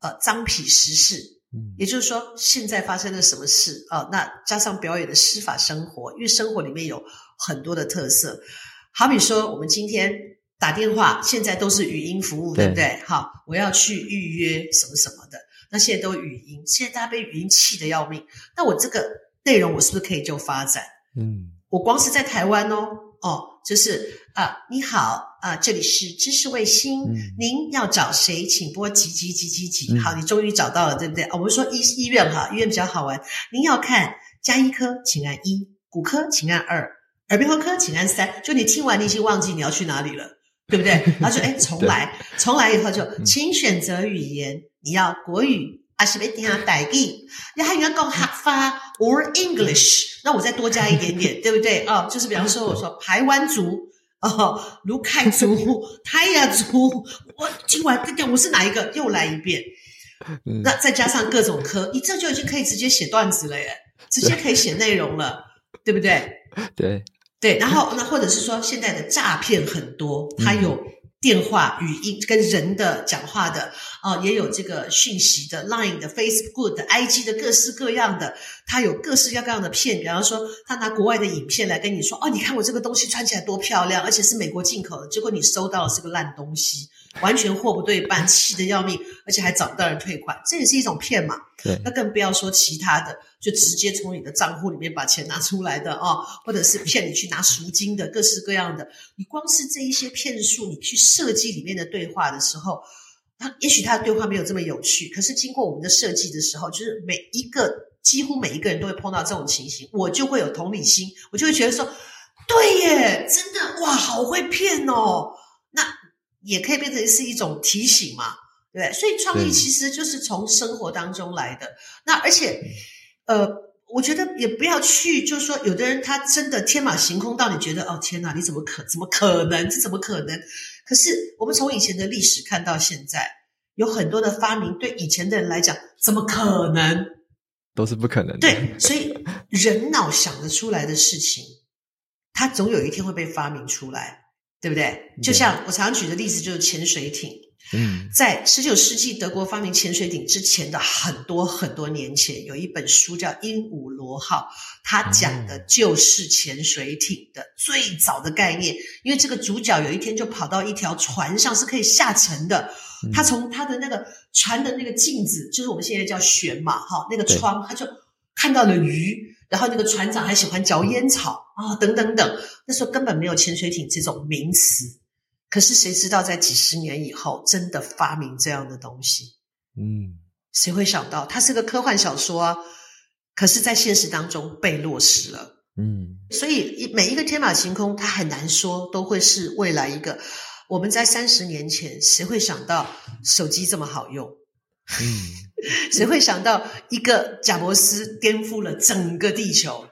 呃，臧否时事，嗯，也就是说，现在发生了什么事啊，呃？那加上表演的施法生活，因为生活里面有很多的特色。好比说，我们今天打电话，现在都是语音服务，对，对不对？好，我要去预约什么什么的，那现在都语音，现在大家被语音气得要命。那我这个内容，我是不是可以就发展？嗯，我光是在台湾哦，哦。就是啊，你好啊，这里是知识卫星，嗯、您要找谁？请拨几几几几几。好，你终于找到了，对不对？我们说医医院哈，医院比较好玩。您要看加医科，请按一；骨科，请按二；耳鼻喉科，请按三。就你听完，你已经忘记你要去哪里了，对不对？然后就，哎，重来，重来以后就，请选择语言，你要国语。还是要听下台语，你还要讲客家 or English，那我再多加一点点，对不对？哦，就是比方说，我说台湾族，哦，卢凯族，泰雅族，我今晚我是哪一个？又来一遍。嗯、那再加上各种科，你这就已经可以直接写段子了耶，直接可以写内容了，对，对不对？对对，然后那或者是说，现在的诈骗很多，它有。电话语音跟人的讲话的哦，也有这个讯息的 Line 的 Facebook 的 IG 的各式各样的，它有各式各样的骗，比方说他拿国外的影片来跟你说哦，你看我这个东西穿起来多漂亮，而且是美国进口的，结果你收到的是个烂东西，完全货不对办，气得要命，而且还找不到人退款，这也是一种骗嘛。对，那更不要说其他的，就直接从你的账户里面把钱拿出来的哦，或者是骗你去拿赎金的，各式各样的。你光是这一些骗术，你去设计里面的对话的时候，他也许他的对话没有这么有趣，可是经过我们的设计的时候，就是每一个几乎每一个人都会碰到这种情形，我就会有同理心，我就会觉得说，对耶，真的哇，好会骗哦。那也可以变成是一种提醒嘛。对，所以创意其实就是从生活当中来的。那而且，呃，我觉得也不要去，就是说，有的人他真的天马行空到你觉得，哦，天哪，你怎么可怎么可能？这怎么可能？可是我们从以前的历史看到现在，有很多的发明，对以前的人来讲，怎么可能？都是不可能的。对，所以人脑想得出来的事情，它总有一天会被发明出来，对不对？就像我常常举的例子，就是潜水艇。嗯，在十九世纪德国发明潜水艇之前的很多很多年前，有一本书叫《鹦鹉螺号》，它讲的就是潜水艇的最早的概念。因为这个主角有一天就跑到一条船上，是可以下沉的。他从他的那个船的那个镜子，就是我们现在叫舷嘛，哈，那个窗，他就看到了鱼。然后那个船长还喜欢嚼烟草啊，等等等。那时候根本没有潜水艇这种名词。可是谁知道，在几十年以后，真的发明这样的东西？嗯，谁会想到？它是个科幻小说啊，可是，在现实当中被落实了。嗯，所以每一个天马行空，它很难说都会是未来一个。我们在三十年前，谁会想到手机这么好用？嗯，谁会想到一个贾伯斯颠覆了整个地球？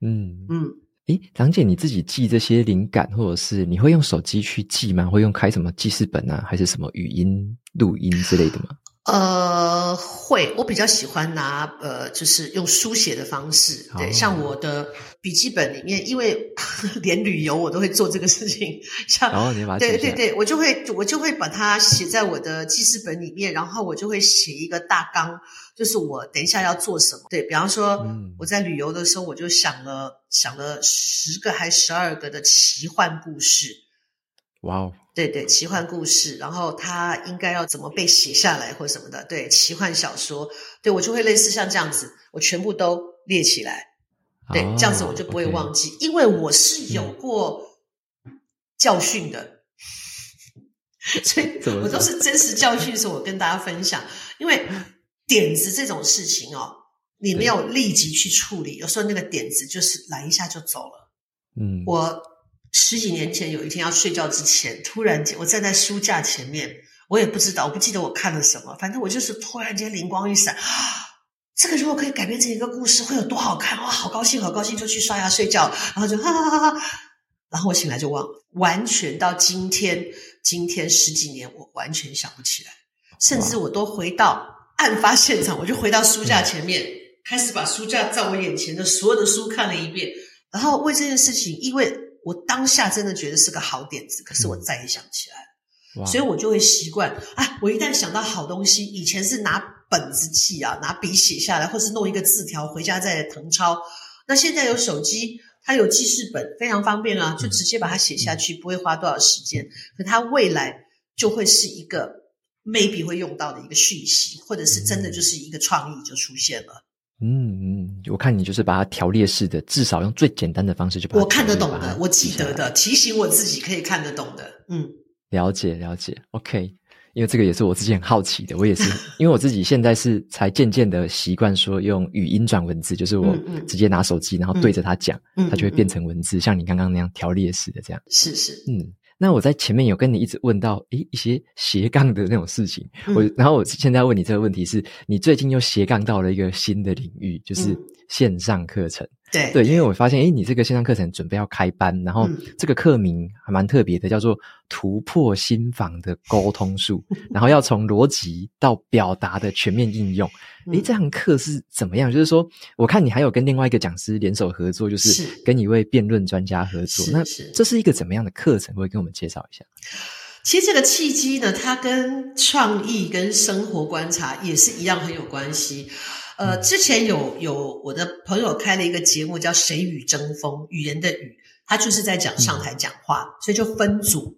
嗯嗯。诶，郎姐，你自己记这些灵感，或者是你会用手机去记吗？会用开什么记事本啊，还是什么语音录音之类的吗？呃，会，我比较喜欢拿呃，就是用书写的方式。对，哦、像我的笔记本里面，因为 连旅游我都会做这个事情。像，然后、哦、你把对对对，我就会我就会把它写在我的记事本里面，然后我就会写一个大纲，就是我等一下要做什么。对，比方说，嗯、我在旅游的时候，我就想了想了十个还十二个的奇幻故事。哇哦！对对，奇幻故事，然后它应该要怎么被写下来或什么的，对，奇幻小说，对我就会类似像这样子，我全部都列起来，对，哦、这样子我就不会忘记因为我是有过教训的，嗯、所以我都是真实教训的时候，我跟大家分享，因为点子这种事情哦，你没有立即去处理，有时候那个点子就是来一下就走了，嗯，我。十几年前有一天要睡觉之前，突然间我站在书架前面，我也不知道，我不记得我看了什么，反正我就是突然间灵光一闪，啊，这个如果可以改编成一个故事，会有多好看哇！好高兴，好高兴，就去刷牙睡觉，然后就哈哈哈哈，然后我醒来就忘了，完全到今天，今天十几年我完全想不起来，甚至我都回到案发现场，我就回到书架前面，开始把书架在我眼前的所有的书看了一遍，然后为这件事情，因为。我当下真的觉得是个好点子，可是我再也想不起来所以我就会习惯啊，我一旦想到好东西，以前是拿本子记啊，拿笔写下来，或是弄一个字条回家再誊抄。那现在有手机，它有记事本，非常方便啊，就直接把它写下去，不会花多少时间。可它未来就会是一个 maybe 会用到的一个讯息，或者是真的就是一个创意就出现了。嗯嗯，我看你就是把它条列式的，至少用最简单的方式就把它。我看得懂的，我记得的，提醒我自己可以看得懂的。嗯，了解了解，OK。因为这个也是我自己很好奇的，我也是，因为我自己现在是才渐渐的习惯说用语音转文字，就是我直接拿手机，然后对着它讲，嗯嗯、它就会变成文字，像你刚刚那样条列式的这样。是是，嗯。那我在前面有跟你一直问到，诶，一些斜杠的那种事情，嗯、我然后我现在问你这个问题是，你最近又斜杠到了一个新的领域，就是线上课程。嗯对对，因为我发现，哎，你这个线上课程准备要开班，然后这个课名还蛮特别的，叫做“突破心房的沟通术 ”，然后要从逻辑到表达的全面应用。哎，这堂课是怎么样？就是说，我看你还有跟另外一个讲师联手合作，就是跟一位辩论专家合作。那这是一个怎么样的课程？会跟我们介绍一下。其实这个契机呢，它跟创意跟生活观察也是一样很有关系。呃，之前有有我的朋友开了一个节目，叫《谁与争锋》，语言的语，他就是在讲上台讲话，所以就分组。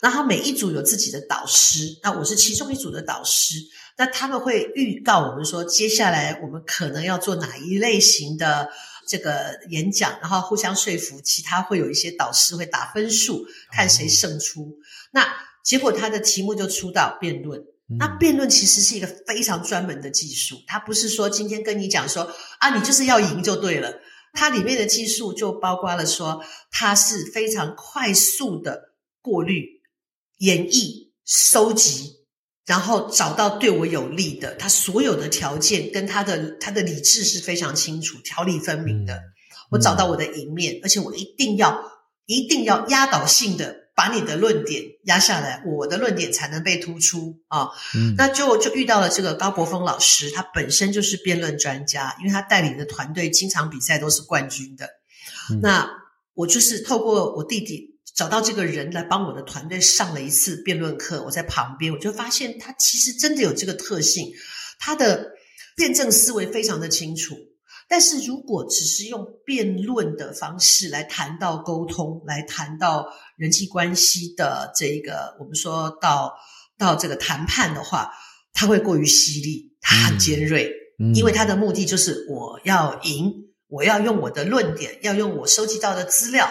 然后每一组有自己的导师，那我是其中一组的导师。那他们会预告我们说，接下来我们可能要做哪一类型的这个演讲，然后互相说服。其他会有一些导师会打分数，看谁胜出。那结果他的题目就出到辩论。那辩论其实是一个非常专门的技术，它不是说今天跟你讲说啊，你就是要赢就对了。它里面的技术就包括了说，它是非常快速的过滤、演绎、收集，然后找到对我有利的。它所有的条件跟它的它的理智是非常清楚、条理分明的。我找到我的赢面，而且我一定要一定要压倒性的。把你的论点压下来，我的论点才能被突出啊！嗯，那就就遇到了这个高博峰老师，他本身就是辩论专家，因为他带领的团队经常比赛都是冠军的。嗯，那我就是透过我弟弟找到这个人来帮我的团队上了一次辩论课，我在旁边我就发现他其实真的有这个特性，他的辩证思维非常的清楚。但是如果只是用辩论的方式来谈到沟通，来谈到人际关系的这个，我们说到到这个谈判的话，它会过于犀利，它很尖锐，因为它的目的就是我要赢，我要用我的论点，要用我收集到的资料，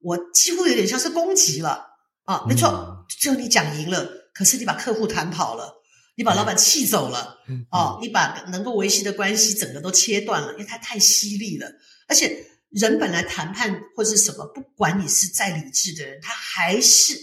我几乎有点像是攻击了。啊，没错，就你讲赢了，可是你把客户谈跑了。你把老板气走了，哦，你把能够维系的关系整个都切断了，因为他太犀利了。而且人本来谈判或是什么，不管你是再理智的人，他还是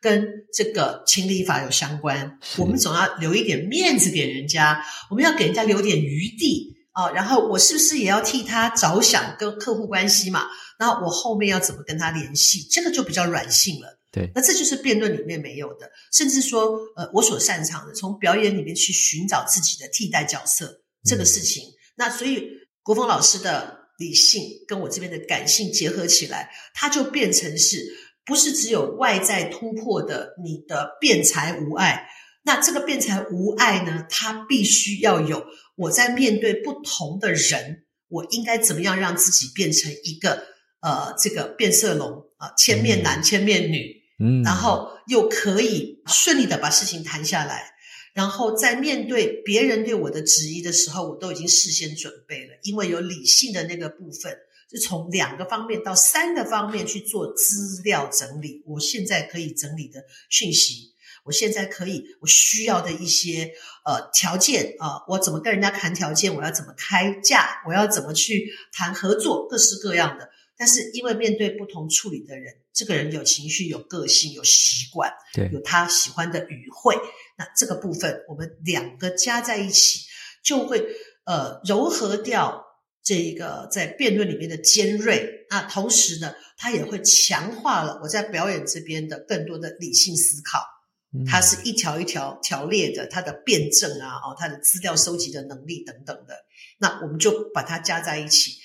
跟这个情理法有相关。我们总要留一点面子给人家，我们要给人家留点余地啊。然后我是不是也要替他着想，跟客户关系嘛？然后我后面要怎么跟他联系？这个就比较软性了。对，那这就是辩论里面没有的，甚至说，呃，我所擅长的，从表演里面去寻找自己的替代角色这个事情。嗯、那所以，国峰老师的理性跟我这边的感性结合起来，它就变成是不是只有外在突破的你的辩才无碍？那这个辩才无碍呢，它必须要有我在面对不同的人，我应该怎么样让自己变成一个呃这个变色龙啊，千面男、千面女。嗯，然后又可以顺利的把事情谈下来，然后在面对别人对我的质疑的时候，我都已经事先准备了，因为有理性的那个部分，是从两个方面到三个方面去做资料整理。我现在可以整理的讯息，我现在可以我需要的一些呃条件啊、我怎么跟人家谈条件，我要怎么开价，我要怎么去谈合作，各式各样的。但是因为面对不同处理的人，这个人有情绪、有个性、有习惯，对，有他喜欢的语汇，那这个部分我们两个加在一起，就会呃柔和掉这一个在辩论里面的尖锐。那同时呢，它也会强化了我在表演这边的更多的理性思考。它是一条一条条列的，它的辩证啊，哦，它的资料收集的能力等等的。那我们就把它加在一起。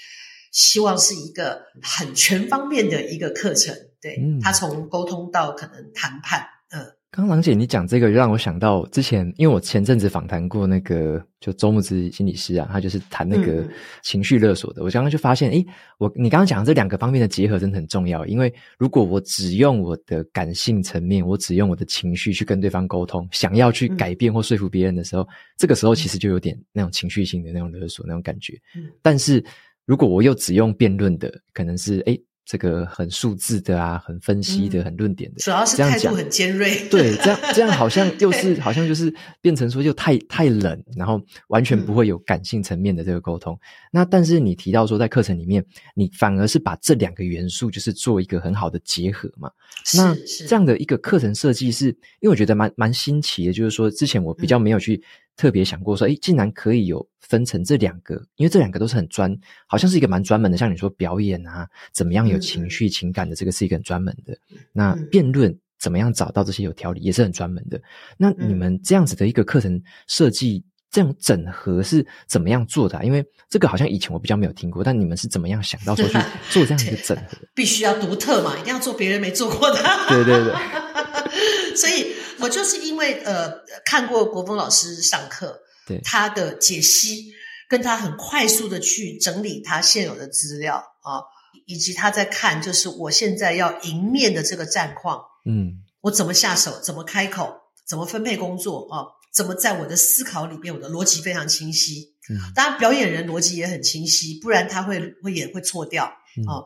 希望是一个很全方面的一个课程，对，嗯，他从沟通到可能谈判，嗯。刚刚郎姐你讲这个，让我想到之前，因为我前阵子访谈过那个就周牧之心理师啊，他就是谈那个情绪勒索的。嗯，我刚刚就发现，诶，我你刚刚讲的这两个方面的结合真的很重要，因为如果我只用我的感性层面，我只用我的情绪去跟对方沟通，想要去改变或说服别人的时候，嗯，这个时候其实就有点那种情绪性的那种勒索那种感觉，嗯，但是。如果我又只用辩论的，可能是诶这个很数字的啊，很分析的，嗯、很论点的，主要是态度很尖锐。对，这样 这样好像又是好像就是变成说又太太冷，然后完全不会有感性层面的这个沟通。嗯、那但是你提到说在课程里面，你反而是把这两个元素就是做一个很好的结合嘛？那这样的一个课程设计是，因为我觉得蛮蛮新奇的，就是说之前我比较没有去特别想过说，诶竟然可以有。分成这两个，因为这两个都是很专，好像是一个蛮专门的。像你说表演啊，怎么样有情绪、情感的，这个是一个很专门的。那辩论怎么样找到这些有条理，也是很专门的。那你们这样子的一个课程设计，这种整合是怎么样做的啊？因为这个好像以前我比较没有听过，但你们是怎么样想到说去做这样一个整合？必须要独特嘛，一定要做别人没做过的。对对对。所以我就是因为呃看过国峰老师上课。对他的解析，跟他很快速的去整理他现有的资料啊，以及他在看，就是我现在要迎面的这个战况，嗯，我怎么下手，怎么开口，怎么分配工作啊，怎么在我的思考里面，我的逻辑非常清晰，嗯，当然表演人逻辑也很清晰，不然他会会也会错掉，哦、嗯，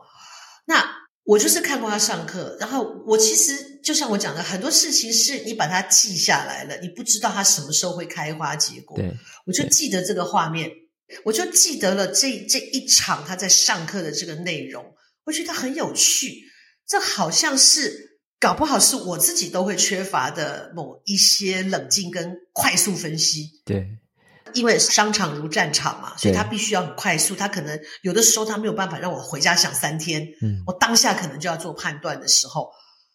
那。我就是看过他上课，然后我其实就像我讲的，很多事情是你把它记下来了，你不知道它什么时候会开花结果。对，我就记得这个画面，我就记得了这这一场他在上课的这个内容，我觉得很有趣。这好像是搞不好是我自己都会缺乏的某一些冷静跟快速分析。对。因为商场如战场嘛，所以他必须要很快速。他可能有的时候他没有办法让我回家想三天，嗯，我当下可能就要做判断的时候，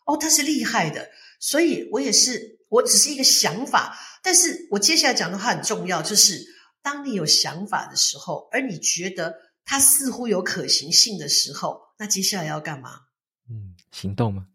哦，他是厉害的。所以我也是，我只是一个想法，但是我接下来讲的话很重要，就是当你有想法的时候，而你觉得它似乎有可行性的时候，那接下来要干嘛？嗯，行动吗？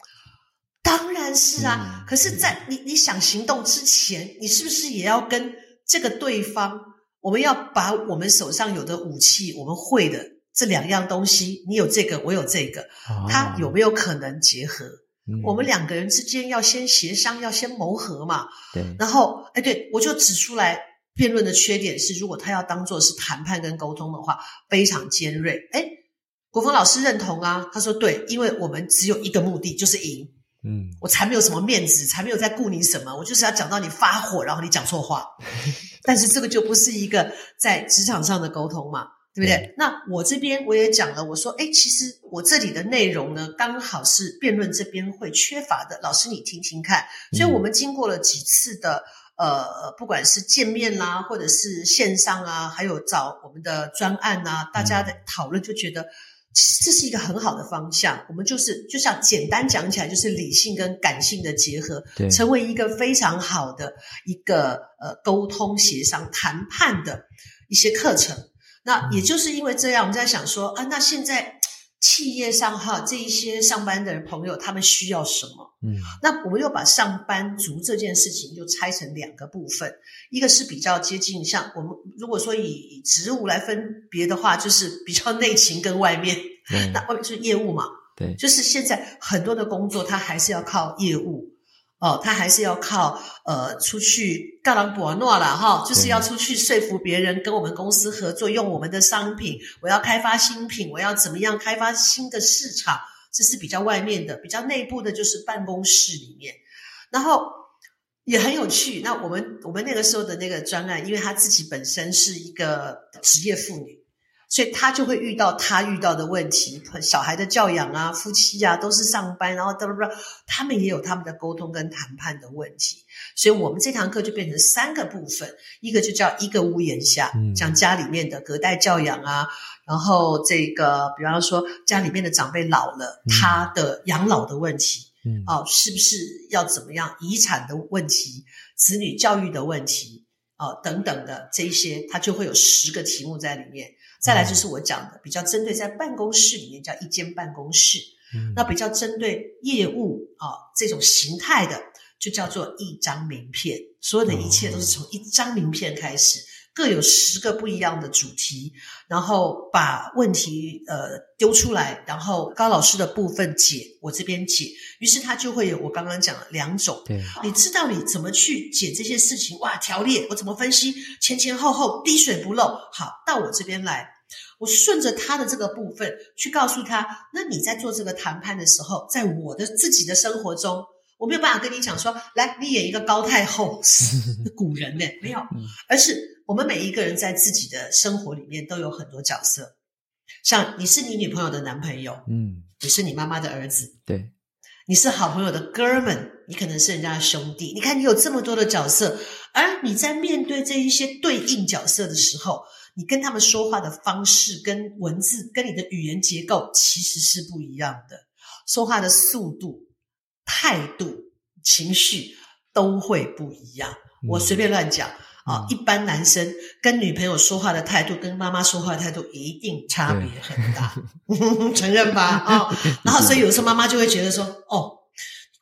当然是啊。嗯，可是在你你想行动之前，你是不是也要跟？这个对方，我们要把我们手上有的武器，我们会的这两样东西，你有这个，我有这个，它有没有可能结合？嗯、我们两个人之间要先协商，要先谋合嘛。对。然后，哎，对，我就指出来辩论的缺点是，如果他要当做是谈判跟沟通的话，非常尖锐。哎，国峰老师认同啊，他说对，因为我们只有一个目的，就是赢。嗯，我才没有什么面子，才没有在顾你什么，我就是要讲到你发火，然后你讲错话。但是这个就不是一个在职场上的沟通嘛，对不对？嗯、那我这边我也讲了，我说，哎，其实我这里的内容呢，刚好是辩论这边会缺乏的。老师，你听听看。所以我们经过了几次的呃，不管是见面啦，或者是线上啊，还有找我们的专案啊，大家的讨论就觉得。这是一个很好的方向，我们就是就像简单讲起来，就是理性跟感性的结合，对，成为一个非常好的一个呃沟通、协商、谈判的一些课程。那也就是因为这样，我们在想说啊，那现在。企业上哈，这一些上班的朋友，他们需要什么？嗯，那我们又把上班族这件事情就拆成两个部分，一个是比较接近，像我们如果说以职务来分别的话，就是比较内勤跟外面，嗯、那外面是业务嘛，对，就是现在很多的工作，它还是要靠业务哦，他还是要靠呃出去干朗博诺了哈，就是要出去说服别人跟我们公司合作，用我们的商品，我要开发新品，我要怎么样开发新的市场，这是比较外面的，比较内部的，就是办公室里面，然后也很有趣。那我们我们那个时候的那个专案，因为他自己本身是一个职业妇女。所以他就会遇到他遇到的问题，小孩的教养啊，夫妻啊，都是上班，然后他们也有他们的沟通跟谈判的问题。所以我们这堂课就变成三个部分，一个就叫一个屋檐下，讲家里面的隔代教养啊，然后这个比方说家里面的长辈老了，他的养老的问题，嗯，哦，是不是要怎么样，遗产的问题，子女教育的问题，哦，等等的这一些，他就会有十个题目在里面。再来就是我讲的比较针对在办公室里面叫一间办公室，嗯，那比较针对业务啊这种形态的就叫做一张名片，所有的一切都是从一张名片开始，各有十个不一样的主题，然后把问题呃丢出来，然后高老师的部分解，我这边解，于是他就会有我刚刚讲的两种，对，你知道你怎么去解这些事情，哇，条列我怎么分析，前前后后滴水不漏，好，到我这边来。我顺着他的这个部分去告诉他，那你在做这个谈判的时候，在我的自己的生活中，我没有办法跟你讲说，来，你演一个高太后，古人呢，没有，而是我们每一个人在自己的生活里面都有很多角色，像你是你女朋友的男朋友，嗯，你是你妈妈的儿子，对，你是好朋友的哥们，你可能是人家的兄弟，你看你有这么多的角色，而你在面对这一些对应角色的时候。你跟他们说话的方式、跟文字、跟你的语言结构其实是不一样的，说话的速度、态度、情绪都会不一样。我随便乱讲啊，一般男生跟女朋友说话的态度，跟妈妈说话的态度一定差别很大，承认吧？啊，然后所以有时候妈妈就会觉得说，哦。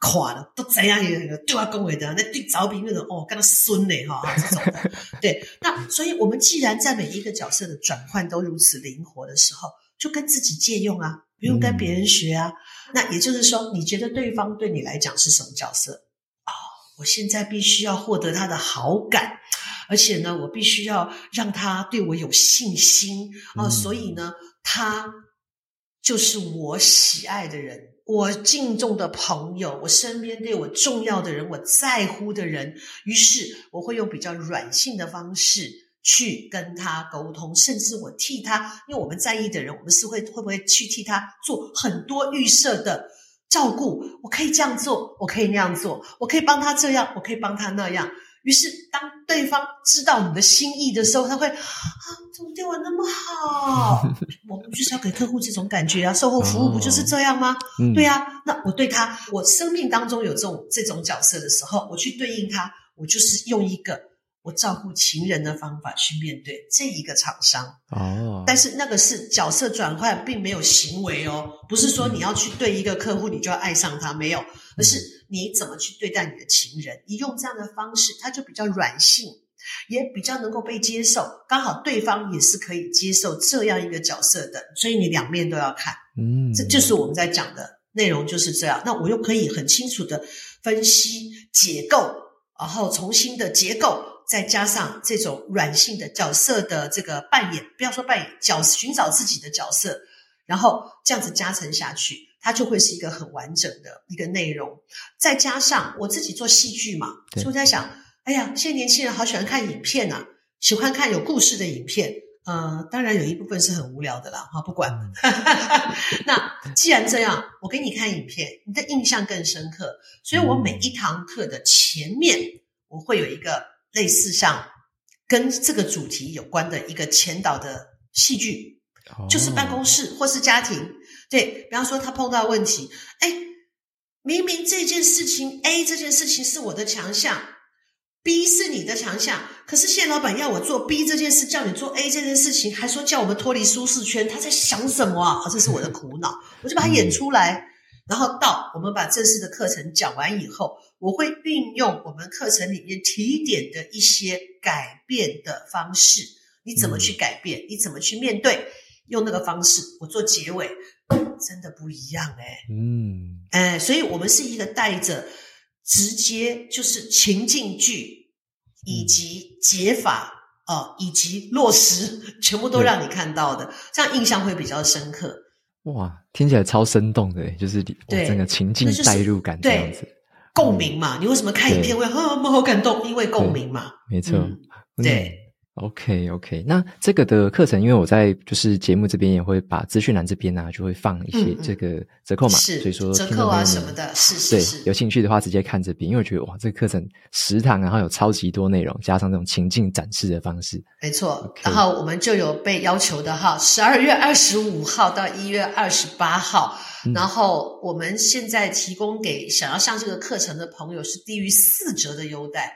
垮了，都怎样也对外恭维的，那对着比那种哦，跟他孙嘞哈，这种的，对。那所以，我们既然在每一个角色的转换都如此灵活的时候，就跟自己借用啊，不用跟别人学啊。嗯、那也就是说，你觉得对方对你来讲是什么角色？哦，我现在必须要获得他的好感，而且呢，我必须要让他对我有信心啊、哦，所以呢，他就是我喜爱的人。我敬重的朋友，我身边对我重要的人，我在乎的人，于是我会用比较软性的方式去跟他沟通，甚至我替他，因为我们在意的人，我们是会会不会去替他做很多预设的照顾？我可以这样做，我可以那样做，我可以帮他这样，我可以帮他那样。于是，当对方知道你的心意的时候，他会啊，怎么对我那么好？我们就是要给客户这种感觉啊？售后服务不就是这样吗？对啊，那我对他，我生命当中有这种这种角色的时候，我去对应他，我就是用一个我照顾情人的方法去面对这一个厂商。哦，但是那个是角色转换，并没有行为哦，不是说你要去对一个客户，你就要爱上他，没有，而是。你怎么去对待你的情人？你用这样的方式，他就比较软性，也比较能够被接受。刚好对方也是可以接受这样一个角色的，所以你两面都要看。嗯，这就是我们在讲的内容，就是这样。那我又可以很清楚的分析、解构，然后重新的结构，再加上这种软性的角色的这个扮演，不要说扮演，角寻找自己的角色，然后这样子加成下去。它就会是一个很完整的一个内容，再加上我自己做戏剧嘛，所以我在想，哎呀，现在年轻人好喜欢看影片啊，喜欢看有故事的影片，呃，当然有一部分是很无聊的啦，哈，不管。那既然这样，我给你看影片，你的印象更深刻，所以我每一堂课的前面，我会有一个类似像跟这个主题有关的一个前导的戏剧，就是办公室或是家庭。对，比方说他碰到问题，哎，明明这件事情 A 这件事情是我的强项，B 是你的强项，可是现在老板要我做 B 这件事，叫你做 A 这件事情，还说叫我们脱离舒适圈，他在想什么啊？这是我的苦恼，我就把它演出来，然后到我们把正式的课程讲完以后，我会运用我们课程里面提点的一些改变的方式，你怎么去改变？你怎么去面对？用那个方式，我做结尾，真的不一样哎。嗯，哎，所以我们是一个带着直接就是情境剧，以及解法哦、呃，以及落实，全部都让你看到的，这样印象会比较深刻。哇，听起来超生动的，就是对整个情境代入感这样子，对共鸣嘛。嗯、你为什么看影片会啊，我好感动？因为共鸣嘛，没错，嗯、对。OK OK，那这个的课程，因为我在就是节目这边也会把资讯栏这边呢、啊，就会放一些这个折扣码，是所以说折扣啊什么的，是是是，对，有兴趣的话直接看这边，因为我觉得哇，这个课程十堂，然后有超级多内容，加上这种情境展示的方式，没错。然后我们就有被要求的哈，十二月二十五号到一月二十八号，嗯、然后我们现在提供给想要上这个课程的朋友是低于四折的优待。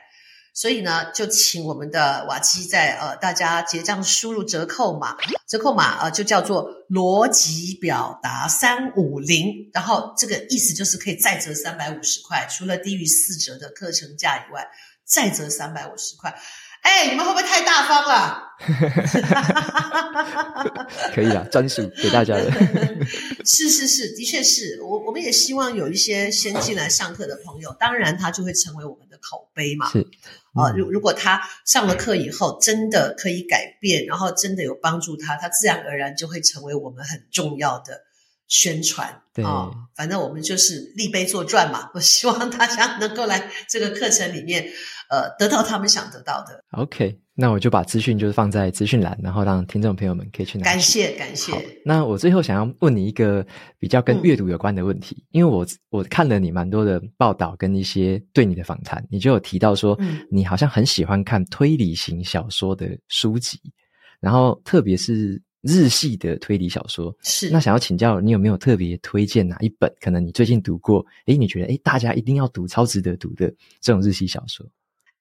所以呢，就请我们的瓦基在呃，大家结账输入折扣码，折扣码呃就叫做逻辑表达三五零，然后这个意思就是可以再折三百五十块，除了低于四折的课程价以外，再折三百五十块。哎，你们会不会太大方了？可以啊，专属给大家的。是是是，的确是我我们也希望有一些先进来上课的朋友，当然他就会成为我们的口碑嘛。是。啊，如、呃、如果他上了课以后真的可以改变，然后真的有帮助他，他自然而然就会成为我们很重要的宣传。对啊、呃，反正我们就是立碑作传嘛。我希望大家能够来这个课程里面，呃，得到他们想得到的。OK。那我就把资讯就是放在资讯栏，然后让听众朋友们可以去拿。感谢感谢。那我最后想要问你一个比较跟阅读有关的问题，嗯、因为我我看了你蛮多的报道跟一些对你的访谈，你就有提到说，你好像很喜欢看推理型小说的书籍，嗯、然后特别是日系的推理小说。是。那想要请教你有没有特别推荐哪一本？可能你最近读过，诶，你觉得诶大家一定要读，超值得读的这种日系小说？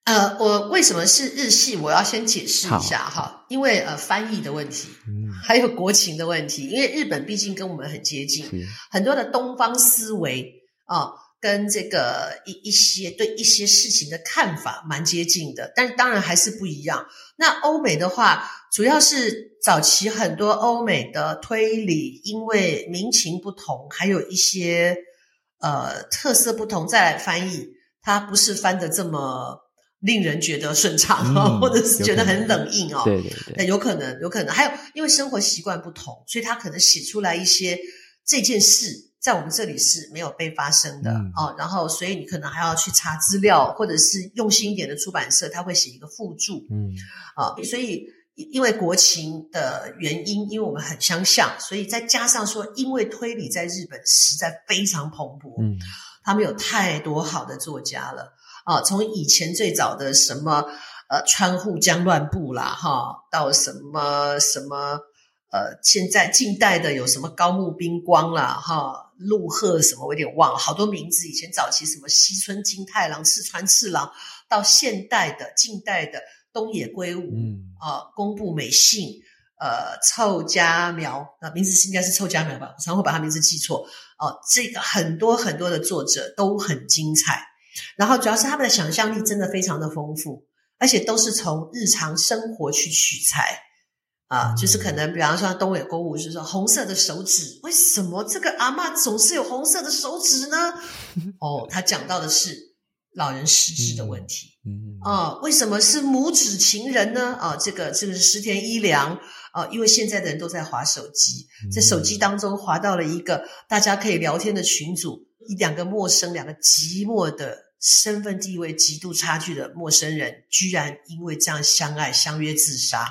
呃，我为什么是日系？我要先解释一下哈，因为呃翻译的问题，嗯，还有国情的问题。因为日本毕竟跟我们很接近，很多的东方思维啊、呃，跟这个一一些对一些事情的看法蛮接近的，但当然还是不一样。那欧美的话，主要是早期很多欧美的推理，因为民情不同，还有一些呃特色不同，再来翻译，它不是翻的这么。令人觉得顺畅，嗯、或者是觉得很冷硬哦。对对对，有可能，有可能。还有，因为生活习惯不同，所以他可能写出来一些这件事在我们这里是没有被发生的、嗯、哦。然后，所以你可能还要去查资料，或者是用心一点的出版社，他会写一个附注。嗯，啊、哦，所以因为国情的原因，因为我们很相像，所以再加上说，因为推理在日本实在非常蓬勃，嗯，他们有太多好的作家了。啊，从以前最早的什么呃川户江乱步啦，哈，到什么什么呃，现在近代的有什么高木彬光啦，哈，陆鹤什么我有点忘了，好多名字。以前早期什么西村金太郎、赤川次郎，到现代的近代的东野圭吾，嗯啊，宫部美幸，呃，凑家苗，啊名字应该是凑家苗吧？我常会把他名字记错。哦，这个很多很多的作者都很精彩。然后主要是他们的想象力真的非常的丰富，而且都是从日常生活去取材啊，就是可能比方说东野圭吾是说红色的手指，为什么这个阿嬷总是有红色的手指呢？哦，他讲到的是老人失智的问题，嗯啊，为什么是拇指情人呢？啊，这个这个是石田一良啊，因为现在的人都在滑手机，在手机当中滑到了一个大家可以聊天的群组。一两个陌生、两个寂寞的身份地位极度差距的陌生人，居然因为这样相爱相约自杀。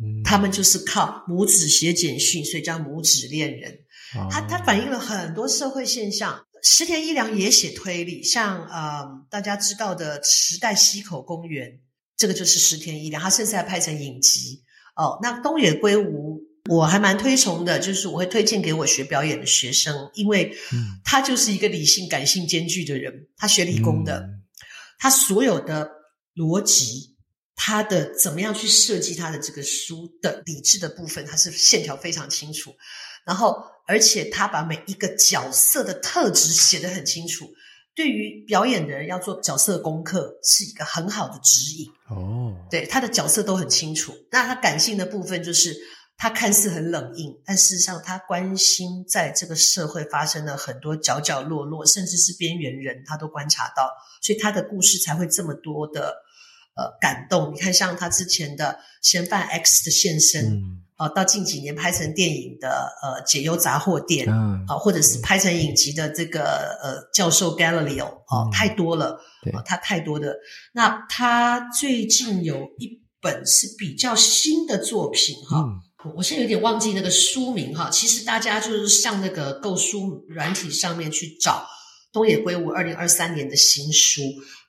嗯，他们就是靠母子写简讯，所以叫母子恋人。哦，他他反映了很多社会现象。石田一良也写推理，像呃大家知道的池袋西口公园，这个就是石田一良，他甚至还拍成影集。哦，那东野圭吾。我还蛮推崇的，就是我会推荐给我学表演的学生，因为他就是一个理性感性兼具的人。他学理工的，嗯、他所有的逻辑，他的怎么样去设计他的这个书的理智的部分，他是线条非常清楚。然后，而且他把每一个角色的特质写得很清楚。对于表演的人要做角色功课，是一个很好的指引。哦，对，他的角色都很清楚。那他感性的部分就是。他看似很冷硬，但事实上他关心在这个社会发生了很多角角落落，甚至是边缘人，他都观察到，所以他的故事才会这么多的呃感动。你看，像他之前的《嫌犯 X 的现身》，嗯，呃，到近几年拍成电影的呃《解忧杂货店》，嗯，啊，或者是拍成影集的这个呃教授 Galileo，哦，太多了，对，他太多的。那他最近有一本是比较新的作品，哈。嗯我现在有点忘记那个书名哈，其实大家就是上那个购书软体上面去找东野圭吾二零二三年的新书。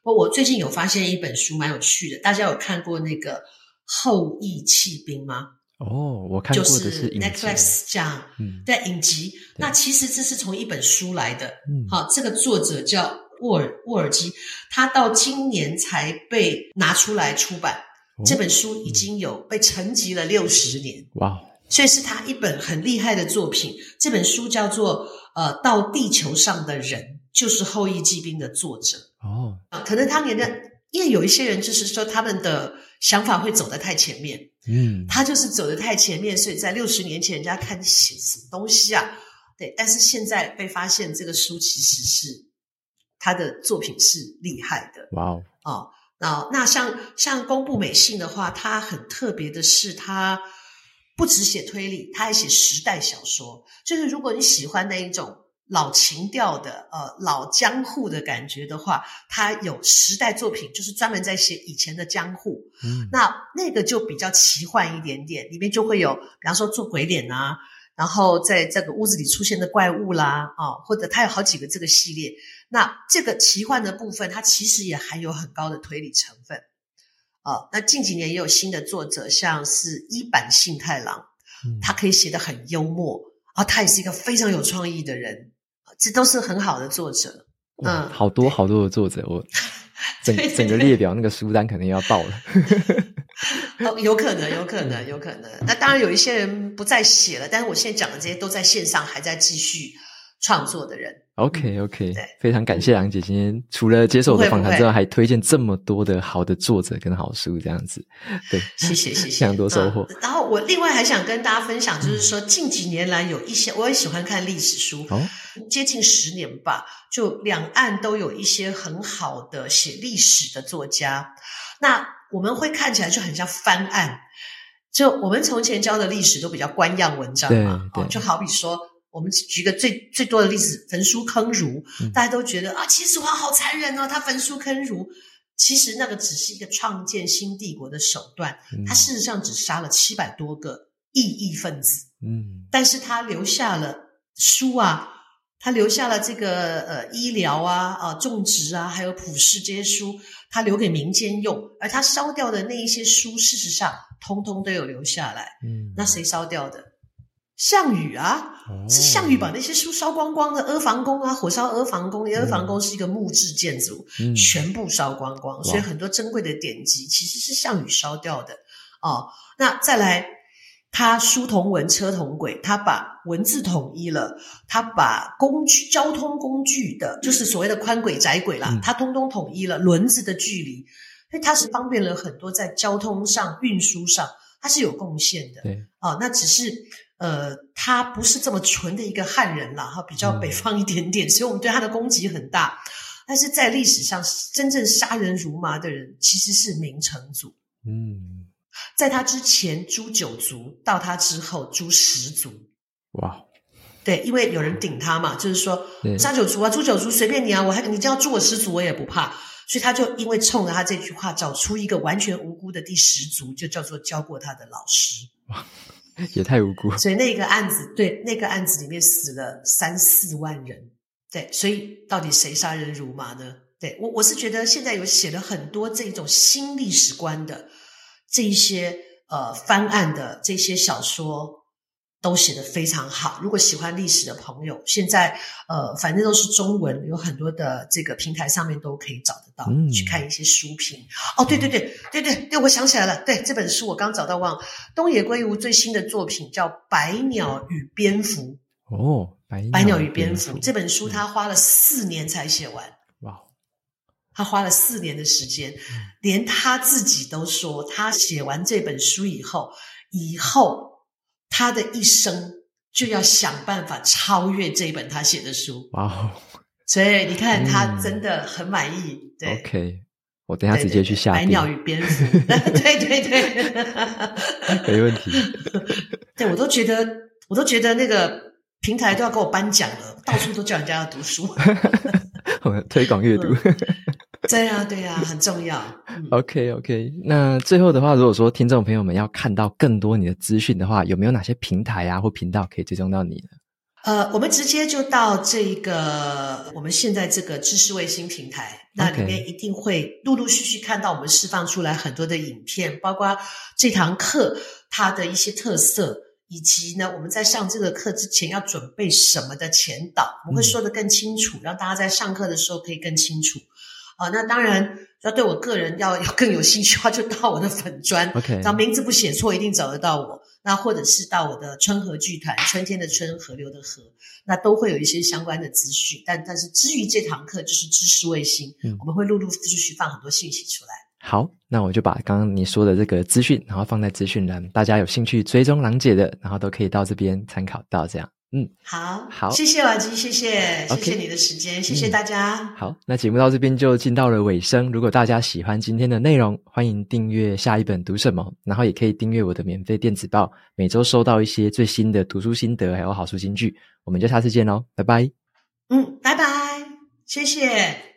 不过我最近有发现一本书蛮有趣的，大家有看过那个《后羿弃兵》吗？哦，我看过的是 Netflix 这样，嗯，对，影集。那其实这是从一本书来的，嗯，好，这个作者叫沃尔沃尔基，他到今年才被拿出来出版。这本书已经有被沉寂了六十年，哇！所以是他一本很厉害的作品。这本书叫做《呃，到地球上的人》，就是《后裔骑兵》的作者哦。啊，可能当年的，因为有一些人就是说他们的想法会走得太前面，嗯，他就是走得太前面，所以在六十年前人家看写什么东西啊？对，但是现在被发现这个书其实是他的作品是厉害的，哇哦啊。啊，那像像宫部美信的话，他很特别的是，他不只写推理，他还写时代小说。就是如果你喜欢那一种老情调的，呃，老江户的感觉的话，他有时代作品，就是专门在写以前的江户。嗯，那那个就比较奇幻一点点，里面就会有，比方说做鬼脸啊，然后在这个屋子里出现的怪物啦，啊，或者他有好几个这个系列。那这个奇幻的部分，它其实也含有很高的推理成分，哦，那近几年也有新的作者，像是一坂幸太郎，嗯，他可以写得很幽默，啊，他也是一个非常有创意的人，这都是很好的作者，嗯，好多好多的作者，我 整整个列表那个书单可能要爆了，哦，有可能，有可能，有可能。那当然有一些人不再写了，但是我现在讲的这些都在线上还在继续创作的人。OK OK，对，非常感谢杨姐今天除了接受我的访谈之外，还推荐这么多的好的作者跟好书，这样子，对，谢谢谢谢，非常多收获。嗯。然后我另外还想跟大家分享，就是说近几年来有一些，我也喜欢看历史书，哦，接近十年吧，就两岸都有一些很好的写历史的作家，那我们会看起来就很像翻案，就我们从前教的历史都比较官样文章嘛，哦，就好比说。我们举个最最多的例子，焚书坑儒，大家都觉得啊，秦始皇好残忍哦，他焚书坑儒。其实那个只是一个创建新帝国的手段，他事实上只杀了七百多个异议分子。嗯，但是他留下了书啊，他留下了这个呃医疗啊、啊种植啊，还有普世这些书，他留给民间用。而他烧掉的那一些书，事实上通通都有留下来。嗯，那谁烧掉的？项羽啊，是项羽把那些书烧光光的。阿房宫啊，火烧阿房宫，阿房宫是一个木质建筑，嗯、全部烧光光。所以很多珍贵的典籍其实是项羽烧掉的。哦，那再来，他书同文，车同轨，他把文字统一了，他把工具、交通工具的，就是所谓的宽轨、窄轨啦，嗯、他通通统一了轮子的距离，所以他是方便了很多在交通上、运输上，他是有贡献的。对，哦，那只是。呃，他不是这么纯的一个汉人啦，哈，比较北方一点点，嗯，所以我们对他的攻击很大。但是在历史上，真正杀人如麻的人其实是明成祖。嗯，在他之前诛九族，到他之后诛十族。哇，对，因为有人顶他嘛，就是说杀九族啊，诛九族随便你啊，我还你就要诛我十族，我也不怕。所以他就因为冲着他这句话，找出一个完全无辜的第十族，就叫做教过他的老师。哇。也太无辜，所以那个案子，对，那个案子里面死了三四万人，对，所以到底谁杀人如麻呢？对，我我是觉得现在有写了很多这种新历史观的这一些呃翻案的这些小说。都写得非常好。如果喜欢历史的朋友，现在呃，反正都是中文，有很多的这个平台上面都可以找得到，嗯、去看一些书评。哦，对对对对对对，我想起来了，对这本书我刚找到忘了，东野圭吾最新的作品叫《百鸟与蝙蝠》。哦，白鸟，白鸟与蝙蝠这本书他花了四年才写完。哇，他花了四年的时间，连他自己都说，他写完这本书以后，以后。他的一生就要想办法超越这一本他写的书。哇哦！所以你看，他真的很满意。嗯、对，OK，我等下直接去下。百鸟与蝙蝠，对对对，没问题。对，我都觉得，我都觉得那个平台都要给我颁奖了，到处都叫人家要读书，推广阅读。对呀，对呀，很重要。嗯、OK OK，那最后的话，如果说听众朋友们要看到更多你的资讯的话，有没有哪些平台啊或频道可以追踪到你呢？呃，我们直接就到这个我们现在这个知识卫星平台，那里面一定会陆陆续续看到我们释放出来很多的影片，包括这堂课它的一些特色，以及呢我们在上这个课之前要准备什么的前导，我们会说得更清楚，嗯、让大家在上课的时候可以更清楚。啊、哦，那当然要对我个人要要更有兴趣的话，就到我的粉砖，OK，然后名字不写错，一定找得到我。那或者是到我的春和剧团，春天的春，河流的河，那都会有一些相关的资讯。但但是至于这堂课，就是知识卫星，嗯，我们会陆陆续续放很多信息出来。好，那我就把刚刚你说的这个资讯，然后放在资讯栏，大家有兴趣追踪郎姐的，然后都可以到这边参考到这样。嗯，好，好，谢谢瓦基，谢谢谢谢你的时间，谢谢大家。嗯、好，那节目到这边就进到了尾声。如果大家喜欢今天的内容，欢迎订阅下一本读什么，然后也可以订阅我的免费电子报，每周收到一些最新的读书心得，还有好书金句。我们就下次见喽，拜拜。嗯，拜拜，谢谢。